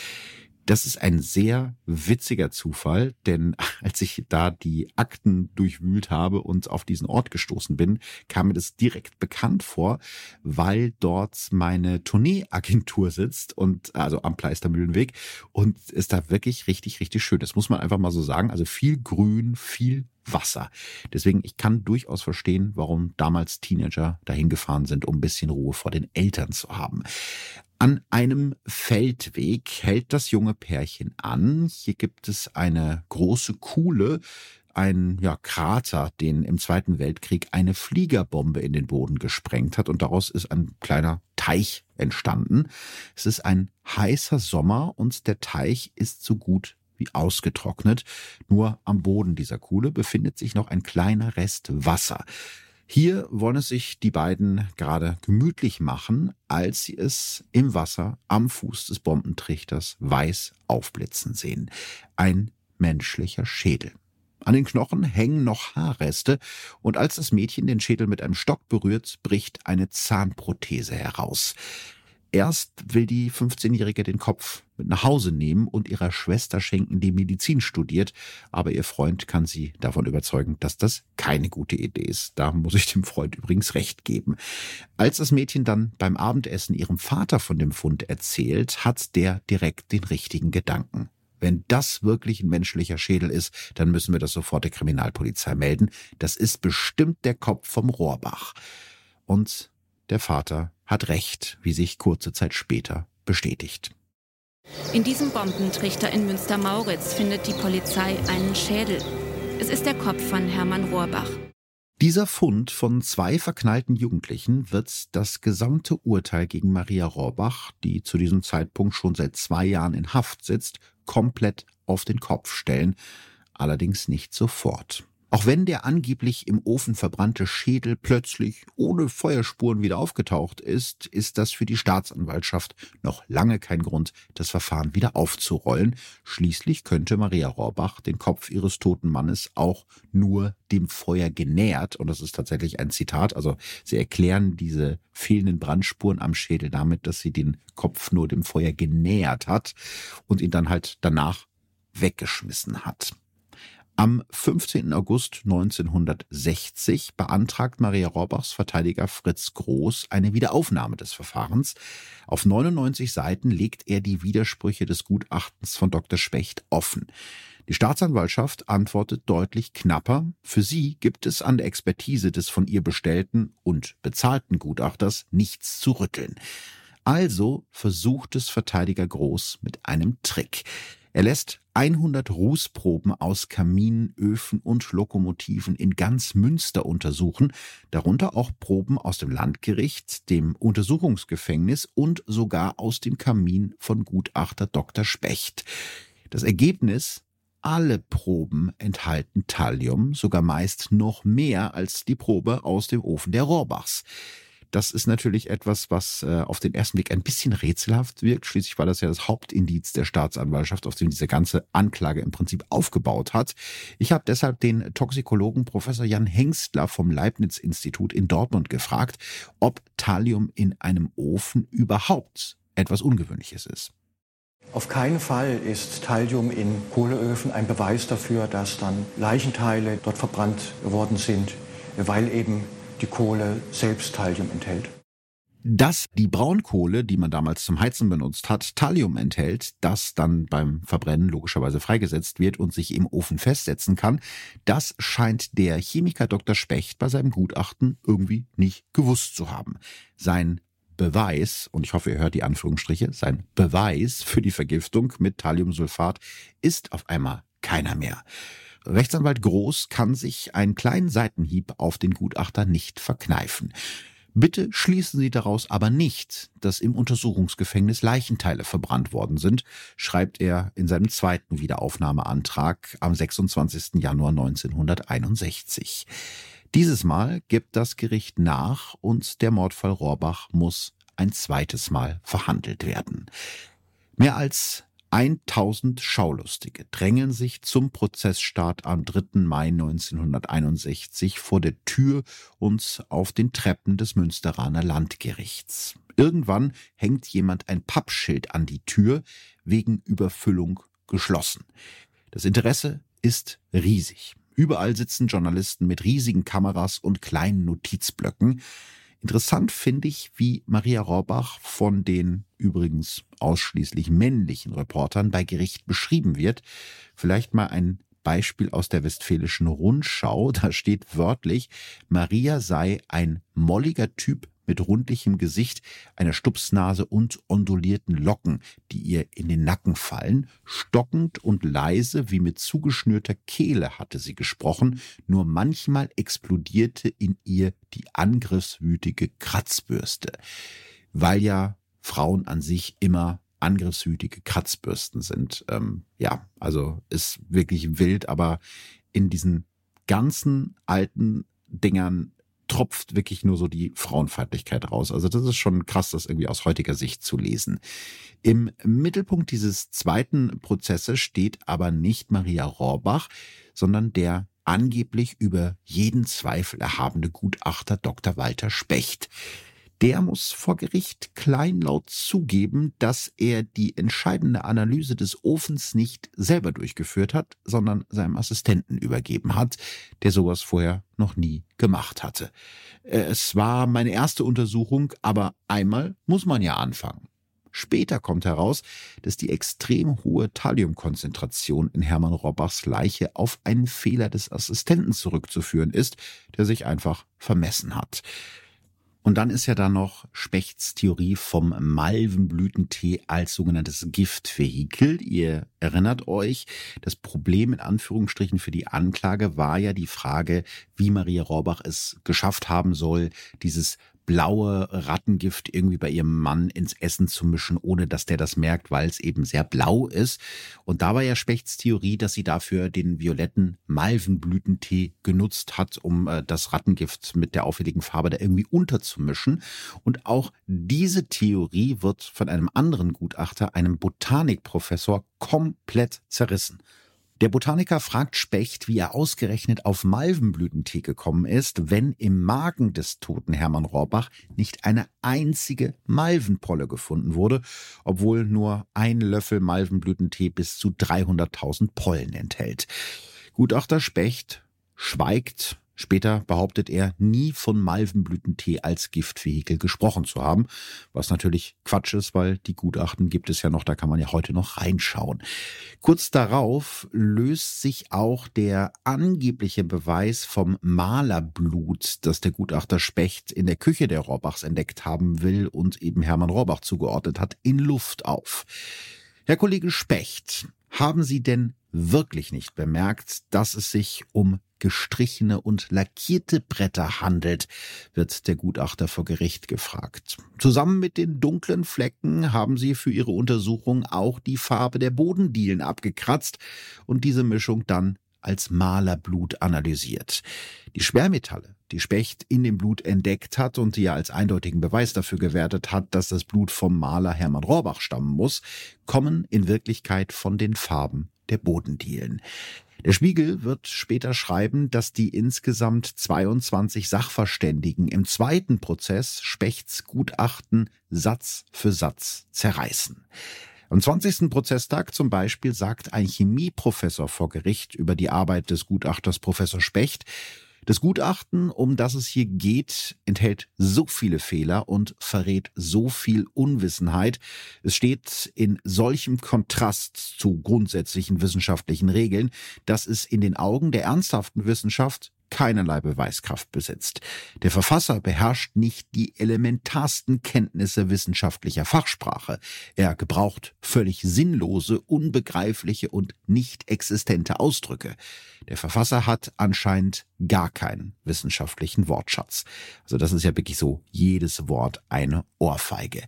Das ist ein sehr witziger Zufall, denn <laughs> als ich da die Akten durchwühlt habe und auf diesen Ort gestoßen bin, kam mir das direkt bekannt vor, weil dort meine Tourneeagentur sitzt und also am Pleistermühlenweg und ist da wirklich richtig, richtig schön. Das muss man einfach mal so sagen. Also viel Grün, viel Wasser. Deswegen, ich kann durchaus verstehen, warum damals Teenager dahin gefahren sind, um ein bisschen Ruhe vor den Eltern zu haben. An einem Feldweg hält das junge Pärchen an. Hier gibt es eine große Kuhle, ein ja, Krater, den im Zweiten Weltkrieg eine Fliegerbombe in den Boden gesprengt hat und daraus ist ein kleiner Teich entstanden. Es ist ein heißer Sommer und der Teich ist so gut wie ausgetrocknet. Nur am Boden dieser Kuhle befindet sich noch ein kleiner Rest Wasser. Hier wollen es sich die beiden gerade gemütlich machen, als sie es im Wasser am Fuß des Bombentrichters weiß aufblitzen sehen. Ein menschlicher Schädel. An den Knochen hängen noch Haarreste, und als das Mädchen den Schädel mit einem Stock berührt, bricht eine Zahnprothese heraus. Erst will die 15-Jährige den Kopf mit nach Hause nehmen und ihrer Schwester schenken, die Medizin studiert, aber ihr Freund kann sie davon überzeugen, dass das keine gute Idee ist. Da muss ich dem Freund übrigens recht geben. Als das Mädchen dann beim Abendessen ihrem Vater von dem Fund erzählt, hat der direkt den richtigen Gedanken. Wenn das wirklich ein menschlicher Schädel ist, dann müssen wir das sofort der Kriminalpolizei melden. Das ist bestimmt der Kopf vom Rohrbach. Und der Vater hat recht, wie sich kurze Zeit später bestätigt. In diesem Bombentrichter in Münster-Mauritz findet die Polizei einen Schädel. Es ist der Kopf von Hermann Rohrbach. Dieser Fund von zwei verknallten Jugendlichen wird das gesamte Urteil gegen Maria Rohrbach, die zu diesem Zeitpunkt schon seit zwei Jahren in Haft sitzt, komplett auf den Kopf stellen. Allerdings nicht sofort. Auch wenn der angeblich im Ofen verbrannte Schädel plötzlich ohne Feuerspuren wieder aufgetaucht ist, ist das für die Staatsanwaltschaft noch lange kein Grund, das Verfahren wieder aufzurollen. Schließlich könnte Maria Rohrbach den Kopf ihres toten Mannes auch nur dem Feuer genähert, und das ist tatsächlich ein Zitat, also sie erklären diese fehlenden Brandspuren am Schädel damit, dass sie den Kopf nur dem Feuer genähert hat und ihn dann halt danach weggeschmissen hat. Am 15. August 1960 beantragt Maria Rohrbachs Verteidiger Fritz Groß eine Wiederaufnahme des Verfahrens. Auf 99 Seiten legt er die Widersprüche des Gutachtens von Dr. Specht offen. Die Staatsanwaltschaft antwortet deutlich knapper. Für sie gibt es an der Expertise des von ihr bestellten und bezahlten Gutachters nichts zu rütteln. Also versucht es Verteidiger Groß mit einem Trick. Er lässt 100 Rußproben aus Kaminen, Öfen und Lokomotiven in ganz Münster untersuchen, darunter auch Proben aus dem Landgericht, dem Untersuchungsgefängnis und sogar aus dem Kamin von Gutachter Dr. Specht. Das Ergebnis alle Proben enthalten Thallium, sogar meist noch mehr als die Probe aus dem Ofen der Rohrbachs. Das ist natürlich etwas, was äh, auf den ersten Blick ein bisschen rätselhaft wirkt. Schließlich war das ja das Hauptindiz der Staatsanwaltschaft, auf dem diese ganze Anklage im Prinzip aufgebaut hat. Ich habe deshalb den Toxikologen Professor Jan Hengstler vom Leibniz-Institut in Dortmund gefragt, ob Thallium in einem Ofen überhaupt etwas Ungewöhnliches ist. Auf keinen Fall ist Thallium in Kohleöfen ein Beweis dafür, dass dann Leichenteile dort verbrannt worden sind, weil eben die Kohle selbst Thallium enthält. Dass die Braunkohle, die man damals zum Heizen benutzt hat, Thallium enthält, das dann beim Verbrennen logischerweise freigesetzt wird und sich im Ofen festsetzen kann, das scheint der Chemiker Dr. Specht bei seinem Gutachten irgendwie nicht gewusst zu haben. Sein Beweis, und ich hoffe, ihr hört die Anführungsstriche, sein Beweis für die Vergiftung mit Thalliumsulfat ist auf einmal keiner mehr. Rechtsanwalt Groß kann sich einen kleinen Seitenhieb auf den Gutachter nicht verkneifen. Bitte schließen Sie daraus aber nicht, dass im Untersuchungsgefängnis Leichenteile verbrannt worden sind, schreibt er in seinem zweiten Wiederaufnahmeantrag am 26. Januar 1961. Dieses Mal gibt das Gericht nach und der Mordfall Rohrbach muss ein zweites Mal verhandelt werden. Mehr als 1000 Schaulustige drängen sich zum Prozessstart am 3. Mai 1961 vor der Tür und auf den Treppen des Münsteraner Landgerichts. Irgendwann hängt jemand ein Pappschild an die Tür, wegen Überfüllung geschlossen. Das Interesse ist riesig. Überall sitzen Journalisten mit riesigen Kameras und kleinen Notizblöcken. Interessant finde ich, wie Maria Rohrbach von den übrigens ausschließlich männlichen Reportern bei Gericht beschrieben wird. Vielleicht mal ein Beispiel aus der Westfälischen Rundschau. Da steht wörtlich, Maria sei ein molliger Typ mit rundlichem Gesicht, einer Stupsnase und ondulierten Locken, die ihr in den Nacken fallen. Stockend und leise wie mit zugeschnürter Kehle hatte sie gesprochen, nur manchmal explodierte in ihr die angriffswütige Kratzbürste. Weil ja Frauen an sich immer angriffswütige Kratzbürsten sind. Ähm, ja, also ist wirklich wild, aber in diesen ganzen alten Dingern tropft wirklich nur so die Frauenfeindlichkeit raus. Also das ist schon krass, das irgendwie aus heutiger Sicht zu lesen. Im Mittelpunkt dieses zweiten Prozesses steht aber nicht Maria Rohrbach, sondern der angeblich über jeden Zweifel erhabene Gutachter Dr. Walter Specht der muss vor Gericht kleinlaut zugeben, dass er die entscheidende Analyse des Ofens nicht selber durchgeführt hat, sondern seinem Assistenten übergeben hat, der sowas vorher noch nie gemacht hatte. Äh, es war meine erste Untersuchung, aber einmal muss man ja anfangen. Später kommt heraus, dass die extrem hohe Thalliumkonzentration in Hermann Robbachs Leiche auf einen Fehler des Assistenten zurückzuführen ist, der sich einfach vermessen hat. Und dann ist ja da noch Spechts Theorie vom Malvenblütentee als sogenanntes Giftvehikel. Ihr erinnert euch, das Problem in Anführungsstrichen für die Anklage war ja die Frage, wie Maria Rohrbach es geschafft haben soll, dieses blaue Rattengift irgendwie bei ihrem Mann ins Essen zu mischen, ohne dass der das merkt, weil es eben sehr blau ist. Und da war ja Spechts Theorie, dass sie dafür den violetten Malvenblütentee genutzt hat, um äh, das Rattengift mit der auffälligen Farbe da irgendwie unterzumischen. Und auch diese Theorie wird von einem anderen Gutachter, einem Botanikprofessor, komplett zerrissen. Der Botaniker fragt Specht, wie er ausgerechnet auf Malvenblütentee gekommen ist, wenn im Magen des toten Hermann Rohrbach nicht eine einzige Malvenpolle gefunden wurde, obwohl nur ein Löffel Malvenblütentee bis zu 300.000 Pollen enthält. Gutachter Specht schweigt Später behauptet er, nie von Malvenblütentee als Giftvehikel gesprochen zu haben, was natürlich Quatsch ist, weil die Gutachten gibt es ja noch, da kann man ja heute noch reinschauen. Kurz darauf löst sich auch der angebliche Beweis vom Malerblut, das der Gutachter Specht in der Küche der Rohrbachs entdeckt haben will und eben Hermann Rohrbach zugeordnet hat, in Luft auf. Herr Kollege Specht, haben Sie denn wirklich nicht bemerkt, dass es sich um gestrichene und lackierte Bretter handelt, wird der Gutachter vor Gericht gefragt. Zusammen mit den dunklen Flecken haben sie für ihre Untersuchung auch die Farbe der Bodendielen abgekratzt und diese Mischung dann als Malerblut analysiert. Die Schwermetalle, die Specht in dem Blut entdeckt hat und die er als eindeutigen Beweis dafür gewertet hat, dass das Blut vom Maler Hermann Rohrbach stammen muss, kommen in Wirklichkeit von den Farben der Bodendielen. Der Spiegel wird später schreiben, dass die insgesamt 22 Sachverständigen im zweiten Prozess Spechts Gutachten Satz für Satz zerreißen. Am 20. Prozesstag zum Beispiel sagt ein Chemieprofessor vor Gericht über die Arbeit des Gutachters Professor Specht, das Gutachten, um das es hier geht, enthält so viele Fehler und verrät so viel Unwissenheit. Es steht in solchem Kontrast zu grundsätzlichen wissenschaftlichen Regeln, dass es in den Augen der ernsthaften Wissenschaft keinerlei Beweiskraft besitzt. Der Verfasser beherrscht nicht die elementarsten Kenntnisse wissenschaftlicher Fachsprache. Er gebraucht völlig sinnlose, unbegreifliche und nicht existente Ausdrücke. Der Verfasser hat anscheinend gar keinen wissenschaftlichen Wortschatz. Also das ist ja wirklich so jedes Wort eine Ohrfeige.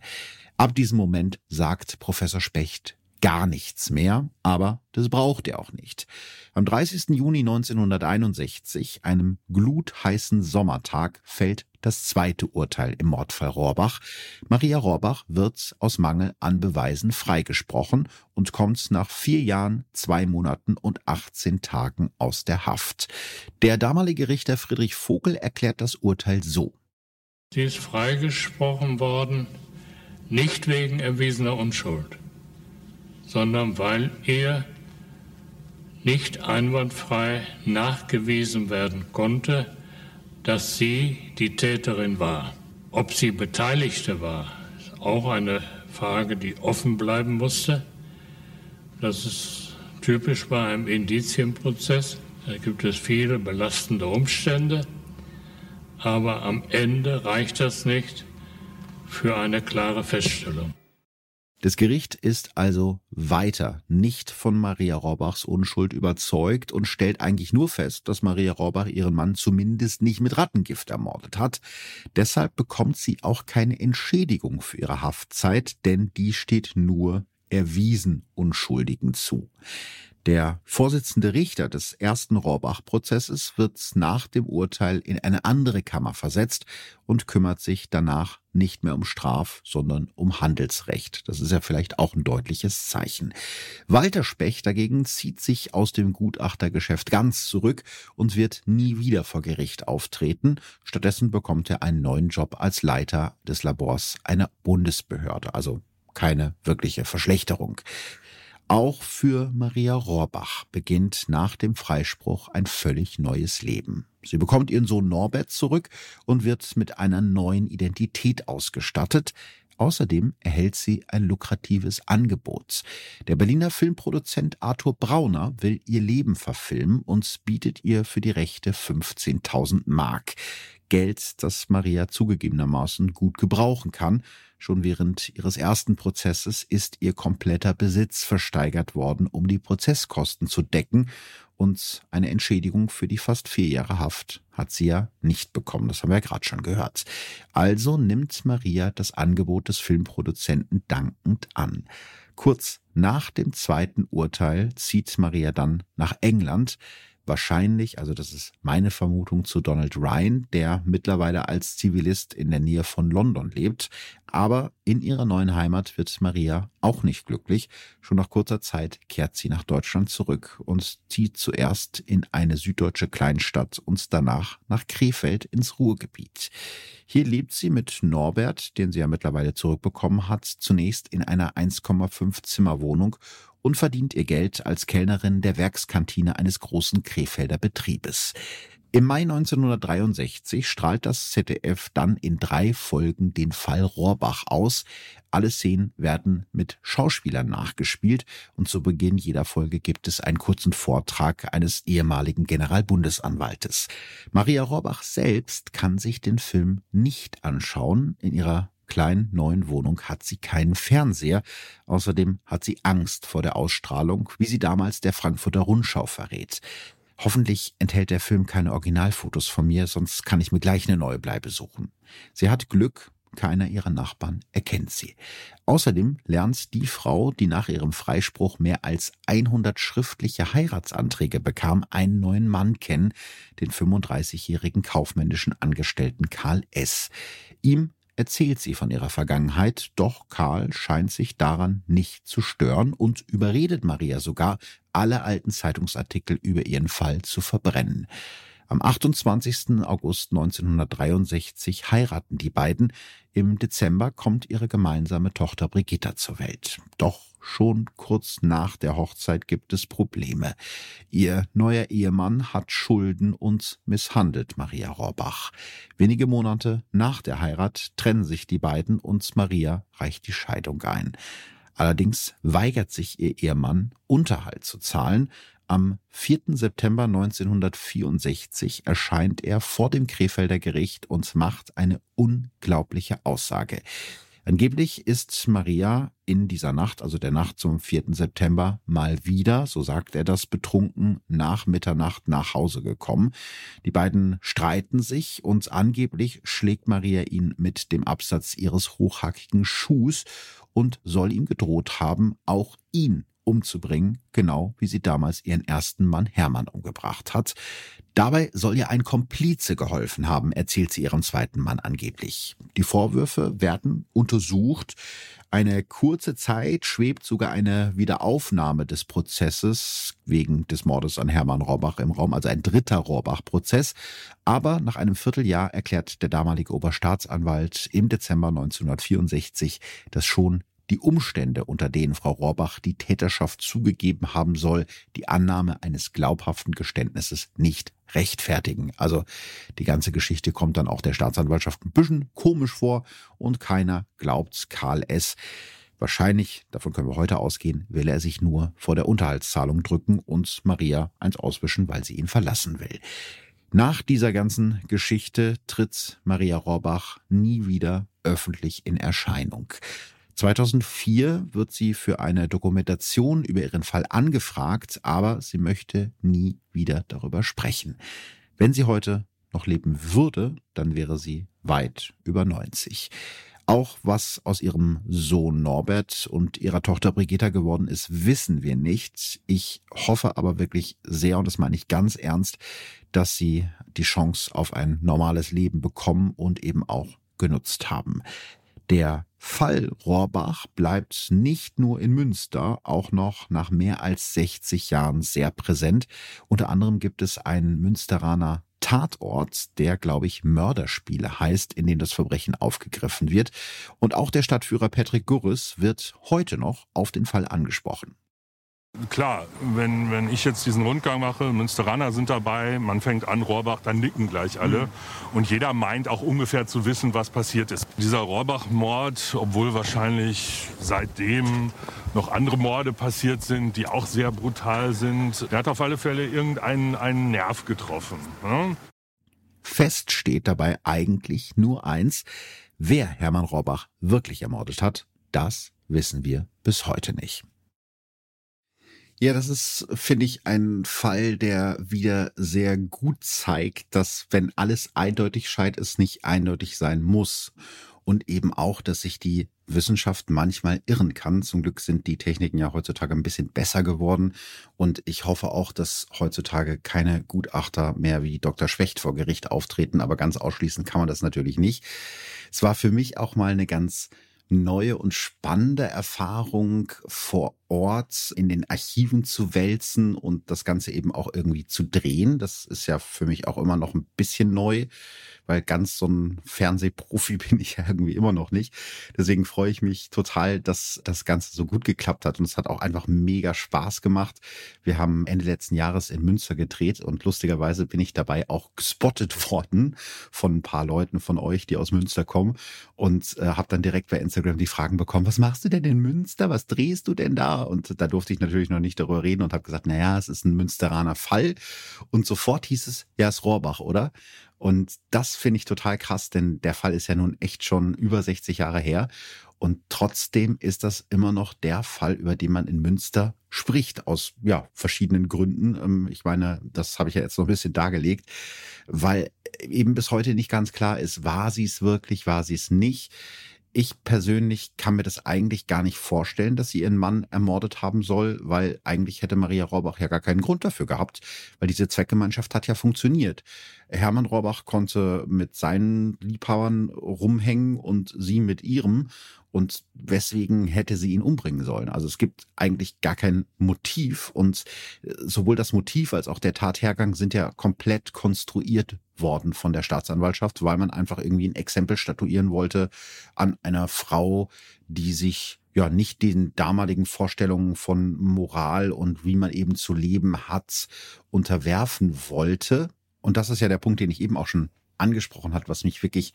Ab diesem Moment sagt Professor Specht gar nichts mehr, aber das braucht er auch nicht. Am 30. Juni 1961, einem glutheißen Sommertag, fällt das zweite Urteil im Mordfall Rohrbach. Maria Rohrbach wird aus Mangel an Beweisen freigesprochen und kommt nach vier Jahren, zwei Monaten und 18 Tagen aus der Haft. Der damalige Richter Friedrich Vogel erklärt das Urteil so. Sie ist freigesprochen worden, nicht wegen erwiesener Unschuld sondern weil ihr nicht einwandfrei nachgewiesen werden konnte, dass sie die Täterin war. Ob sie Beteiligte war, ist auch eine Frage, die offen bleiben musste. Das ist typisch bei einem Indizienprozess. Da gibt es viele belastende Umstände. Aber am Ende reicht das nicht für eine klare Feststellung. Das Gericht ist also weiter nicht von Maria Rohrbachs Unschuld überzeugt und stellt eigentlich nur fest, dass Maria Rohrbach ihren Mann zumindest nicht mit Rattengift ermordet hat. Deshalb bekommt sie auch keine Entschädigung für ihre Haftzeit, denn die steht nur erwiesen Unschuldigen zu. Der Vorsitzende Richter des ersten Rohrbach-Prozesses wird nach dem Urteil in eine andere Kammer versetzt und kümmert sich danach nicht mehr um Straf, sondern um Handelsrecht. Das ist ja vielleicht auch ein deutliches Zeichen. Walter Specht dagegen zieht sich aus dem Gutachtergeschäft ganz zurück und wird nie wieder vor Gericht auftreten. Stattdessen bekommt er einen neuen Job als Leiter des Labors einer Bundesbehörde, also keine wirkliche Verschlechterung. Auch für Maria Rohrbach beginnt nach dem Freispruch ein völlig neues Leben. Sie bekommt ihren Sohn Norbert zurück und wird mit einer neuen Identität ausgestattet. Außerdem erhält sie ein lukratives Angebot. Der Berliner Filmproduzent Arthur Brauner will ihr Leben verfilmen und bietet ihr für die Rechte 15.000 Mark. Geld, das Maria zugegebenermaßen gut gebrauchen kann. Schon während ihres ersten Prozesses ist ihr kompletter Besitz versteigert worden, um die Prozesskosten zu decken. Und eine Entschädigung für die fast vier Jahre Haft hat sie ja nicht bekommen. Das haben wir ja gerade schon gehört. Also nimmt Maria das Angebot des Filmproduzenten dankend an. Kurz nach dem zweiten Urteil zieht Maria dann nach England wahrscheinlich, also das ist meine Vermutung zu Donald Ryan, der mittlerweile als Zivilist in der Nähe von London lebt. Aber in ihrer neuen Heimat wird Maria auch nicht glücklich. Schon nach kurzer Zeit kehrt sie nach Deutschland zurück und zieht zuerst in eine süddeutsche Kleinstadt und danach nach Krefeld ins Ruhrgebiet. Hier lebt sie mit Norbert, den sie ja mittlerweile zurückbekommen hat, zunächst in einer 1,5 Zimmer Wohnung und verdient ihr Geld als Kellnerin der Werkskantine eines großen Krefelder Betriebes. Im Mai 1963 strahlt das ZDF dann in drei Folgen den Fall Rohrbach aus. Alle Szenen werden mit Schauspielern nachgespielt und zu Beginn jeder Folge gibt es einen kurzen Vortrag eines ehemaligen Generalbundesanwaltes. Maria Rohrbach selbst kann sich den Film nicht anschauen. In ihrer kleinen neuen Wohnung hat sie keinen Fernseher. Außerdem hat sie Angst vor der Ausstrahlung, wie sie damals der Frankfurter Rundschau verrät. Hoffentlich enthält der Film keine Originalfotos von mir, sonst kann ich mir gleich eine neue Bleibe suchen. Sie hat Glück, keiner ihrer Nachbarn erkennt sie. Außerdem lernt die Frau, die nach ihrem Freispruch mehr als 100 schriftliche Heiratsanträge bekam, einen neuen Mann kennen, den 35-jährigen kaufmännischen Angestellten Karl S. Ihm erzählt sie von ihrer Vergangenheit, doch Karl scheint sich daran nicht zu stören und überredet Maria sogar, alle alten Zeitungsartikel über ihren Fall zu verbrennen. Am 28. August 1963 heiraten die beiden. Im Dezember kommt ihre gemeinsame Tochter Brigitta zur Welt. Doch schon kurz nach der Hochzeit gibt es Probleme. Ihr neuer Ehemann hat Schulden und misshandelt Maria Rohrbach. Wenige Monate nach der Heirat trennen sich die beiden und Maria reicht die Scheidung ein. Allerdings weigert sich ihr Ehemann, Unterhalt zu zahlen, am 4. September 1964 erscheint er vor dem Krefelder Gericht und macht eine unglaubliche Aussage. Angeblich ist Maria in dieser Nacht, also der Nacht zum 4. September, mal wieder, so sagt er das, betrunken nach Mitternacht nach Hause gekommen. Die beiden streiten sich und angeblich schlägt Maria ihn mit dem Absatz ihres hochhackigen Schuhs und soll ihm gedroht haben, auch ihn umzubringen, genau wie sie damals ihren ersten Mann Hermann umgebracht hat. Dabei soll ihr ein Komplize geholfen haben, erzählt sie ihrem zweiten Mann angeblich. Die Vorwürfe werden untersucht. Eine kurze Zeit schwebt sogar eine Wiederaufnahme des Prozesses wegen des Mordes an Hermann Rohrbach im Raum, also ein dritter Rohrbach-Prozess. Aber nach einem Vierteljahr erklärt der damalige Oberstaatsanwalt im Dezember 1964, dass schon die Umstände, unter denen Frau Rohrbach die Täterschaft zugegeben haben soll, die Annahme eines glaubhaften Geständnisses nicht rechtfertigen. Also die ganze Geschichte kommt dann auch der Staatsanwaltschaft ein bisschen komisch vor und keiner glaubt Karl S. Wahrscheinlich, davon können wir heute ausgehen, will er sich nur vor der Unterhaltszahlung drücken und Maria eins auswischen, weil sie ihn verlassen will. Nach dieser ganzen Geschichte tritt Maria Rohrbach nie wieder öffentlich in Erscheinung. 2004 wird sie für eine Dokumentation über ihren Fall angefragt, aber sie möchte nie wieder darüber sprechen. Wenn sie heute noch leben würde, dann wäre sie weit über 90. Auch was aus ihrem Sohn Norbert und ihrer Tochter Brigitta geworden ist, wissen wir nicht. Ich hoffe aber wirklich sehr, und das meine ich ganz ernst, dass sie die Chance auf ein normales Leben bekommen und eben auch genutzt haben. Der Fall Rohrbach bleibt nicht nur in Münster, auch noch nach mehr als 60 Jahren sehr präsent. Unter anderem gibt es einen Münsteraner Tatort, der, glaube ich, Mörderspiele heißt, in dem das Verbrechen aufgegriffen wird. Und auch der Stadtführer Patrick Gurris wird heute noch auf den Fall angesprochen. Klar, wenn, wenn ich jetzt diesen Rundgang mache, Münsteraner sind dabei, man fängt an, Rohrbach, dann nicken gleich alle. Mhm. Und jeder meint auch ungefähr zu wissen, was passiert ist. Dieser Rohrbach-Mord, obwohl wahrscheinlich seitdem noch andere Morde passiert sind, die auch sehr brutal sind, der hat auf alle Fälle irgendeinen einen Nerv getroffen. Ne? Fest steht dabei eigentlich nur eins. Wer Hermann Rohrbach wirklich ermordet hat, das wissen wir bis heute nicht. Ja, das ist, finde ich, ein Fall, der wieder sehr gut zeigt, dass wenn alles eindeutig scheint, es nicht eindeutig sein muss. Und eben auch, dass sich die Wissenschaft manchmal irren kann. Zum Glück sind die Techniken ja heutzutage ein bisschen besser geworden. Und ich hoffe auch, dass heutzutage keine Gutachter mehr wie Dr. Schwecht vor Gericht auftreten. Aber ganz ausschließen kann man das natürlich nicht. Es war für mich auch mal eine ganz neue und spannende Erfahrung vor Ort in den Archiven zu wälzen und das Ganze eben auch irgendwie zu drehen. Das ist ja für mich auch immer noch ein bisschen neu weil ganz so ein Fernsehprofi <laughs> bin ich ja irgendwie immer noch nicht. Deswegen freue ich mich total, dass das Ganze so gut geklappt hat und es hat auch einfach mega Spaß gemacht. Wir haben Ende letzten Jahres in Münster gedreht und lustigerweise bin ich dabei auch gespottet <laughs> worden von ein paar Leuten von euch, die aus Münster kommen und äh, habe dann direkt bei Instagram die Fragen bekommen, was machst du denn in Münster? Was drehst du denn da? Und da durfte ich natürlich noch nicht darüber reden und habe gesagt, naja, es ist ein Münsteraner Fall. Und sofort hieß es, ja, es ist Rohrbach, oder? Und das finde ich total krass, denn der Fall ist ja nun echt schon über 60 Jahre her. Und trotzdem ist das immer noch der Fall, über den man in Münster spricht, aus ja, verschiedenen Gründen. Ähm, ich meine, das habe ich ja jetzt noch ein bisschen dargelegt, weil eben bis heute nicht ganz klar ist, war sie es wirklich, war sie es nicht ich persönlich kann mir das eigentlich gar nicht vorstellen, dass sie ihren Mann ermordet haben soll, weil eigentlich hätte Maria Rohrbach ja gar keinen Grund dafür gehabt, weil diese Zweckgemeinschaft hat ja funktioniert. Hermann Rohrbach konnte mit seinen Liebhabern rumhängen und sie mit ihrem und weswegen hätte sie ihn umbringen sollen. Also es gibt eigentlich gar kein Motiv und äh, sowohl das Motiv als auch der Tathergang sind ja komplett konstruiert worden von der Staatsanwaltschaft, weil man einfach irgendwie ein Exempel statuieren wollte an einer Frau, die sich ja nicht den damaligen Vorstellungen von Moral und wie man eben zu leben hat unterwerfen wollte. Und das ist ja der Punkt, den ich eben auch schon angesprochen hat, was mich wirklich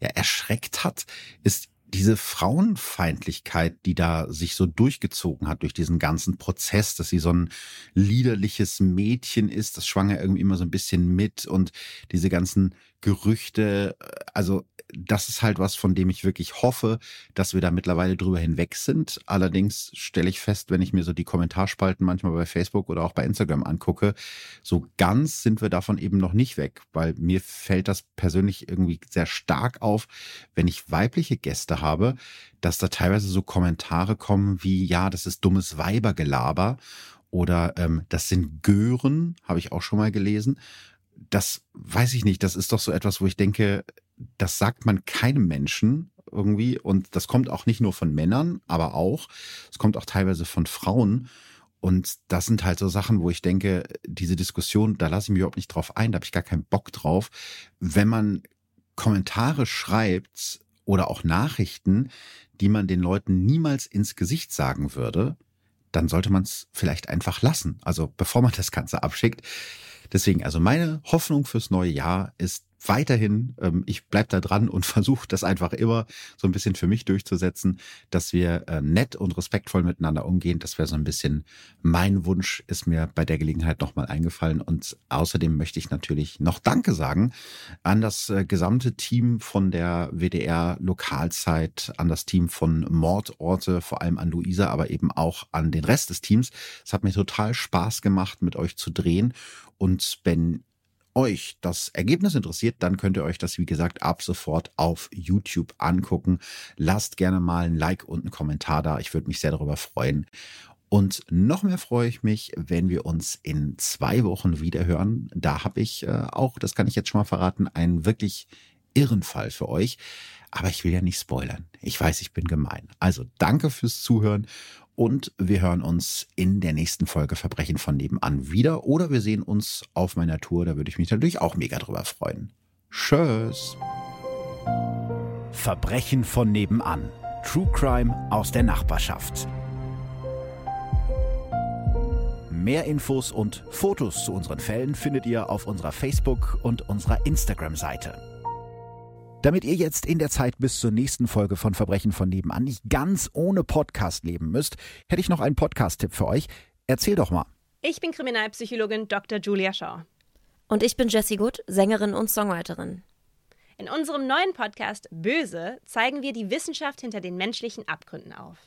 ja, erschreckt hat, ist diese Frauenfeindlichkeit, die da sich so durchgezogen hat durch diesen ganzen Prozess, dass sie so ein liederliches Mädchen ist, das schwang ja irgendwie immer so ein bisschen mit und diese ganzen Gerüchte, also das ist halt was, von dem ich wirklich hoffe, dass wir da mittlerweile drüber hinweg sind. Allerdings stelle ich fest, wenn ich mir so die Kommentarspalten manchmal bei Facebook oder auch bei Instagram angucke, so ganz sind wir davon eben noch nicht weg, weil mir fällt das persönlich irgendwie sehr stark auf, wenn ich weibliche Gäste habe, dass da teilweise so Kommentare kommen wie, ja, das ist dummes Weibergelaber oder ähm, das sind Gören, habe ich auch schon mal gelesen das weiß ich nicht, das ist doch so etwas, wo ich denke, das sagt man keinem Menschen irgendwie und das kommt auch nicht nur von Männern, aber auch, es kommt auch teilweise von Frauen. Und das sind halt so Sachen, wo ich denke, diese Diskussion, da lasse ich mich überhaupt nicht drauf ein, da habe ich gar keinen Bock drauf. Wenn man Kommentare schreibt oder auch Nachrichten, die man den Leuten niemals ins Gesicht sagen würde, dann sollte man es vielleicht einfach lassen. Also bevor man das Ganze abschickt. Deswegen, also meine Hoffnung fürs neue Jahr ist weiterhin, ähm, ich bleib da dran und <laughs> versuche das einfach immer so ein bisschen für mich durchzusetzen, dass wir äh, nett und respektvoll miteinander umgehen. Das wäre so ein bisschen mein Wunsch, ist mir bei der Gelegenheit nochmal eingefallen. Und außerdem möchte ich natürlich noch Danke sagen an das äh, gesamte Team von der WDR Lokalzeit, an das Team von Mordorte, vor allem an Luisa, aber eben auch an den Rest des Teams. Es hat mir total Spaß gemacht, mit euch zu drehen. Und wenn euch das Ergebnis interessiert, dann könnt ihr euch das, wie gesagt, ab sofort auf YouTube angucken. Lasst gerne mal ein Like und einen Kommentar da. Ich würde mich sehr darüber freuen. Und noch mehr freue ich mich, wenn wir uns in zwei Wochen wieder hören. Da habe ich äh, auch, das kann ich jetzt schon mal verraten, einen wirklich irren Fall für euch. Aber ich will ja nicht spoilern. Ich weiß, ich bin gemein. Also danke fürs Zuhören und wir hören uns in der nächsten Folge Verbrechen von nebenan wieder oder wir sehen uns auf meiner Tour, da würde ich mich natürlich auch mega drüber freuen. Tschüss. Verbrechen von nebenan. True Crime aus der Nachbarschaft. Mehr Infos und Fotos zu unseren Fällen findet ihr auf unserer Facebook- und unserer Instagram-Seite. Damit ihr jetzt in der Zeit bis zur nächsten Folge von Verbrechen von nebenan nicht ganz ohne Podcast leben müsst, hätte ich noch einen Podcast-Tipp für euch. Erzähl doch mal. Ich bin Kriminalpsychologin Dr. Julia Shaw. Und ich bin Jessie Good, Sängerin und Songwriterin. In unserem neuen Podcast Böse zeigen wir die Wissenschaft hinter den menschlichen Abgründen auf.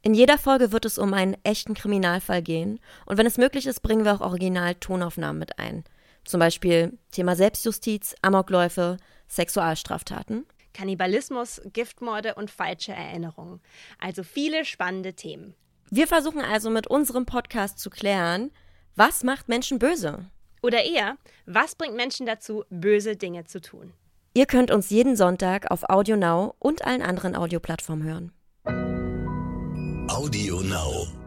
In jeder Folge wird es um einen echten Kriminalfall gehen und wenn es möglich ist, bringen wir auch Original-Tonaufnahmen mit ein. Zum Beispiel Thema Selbstjustiz, Amokläufe, Sexualstraftaten. Kannibalismus, Giftmorde und falsche Erinnerungen. Also viele spannende Themen. Wir versuchen also mit unserem Podcast zu klären, was macht Menschen böse? Oder eher, was bringt Menschen dazu, böse Dinge zu tun? Ihr könnt uns jeden Sonntag auf Audio Now und allen anderen Audioplattformen hören. Audio Now.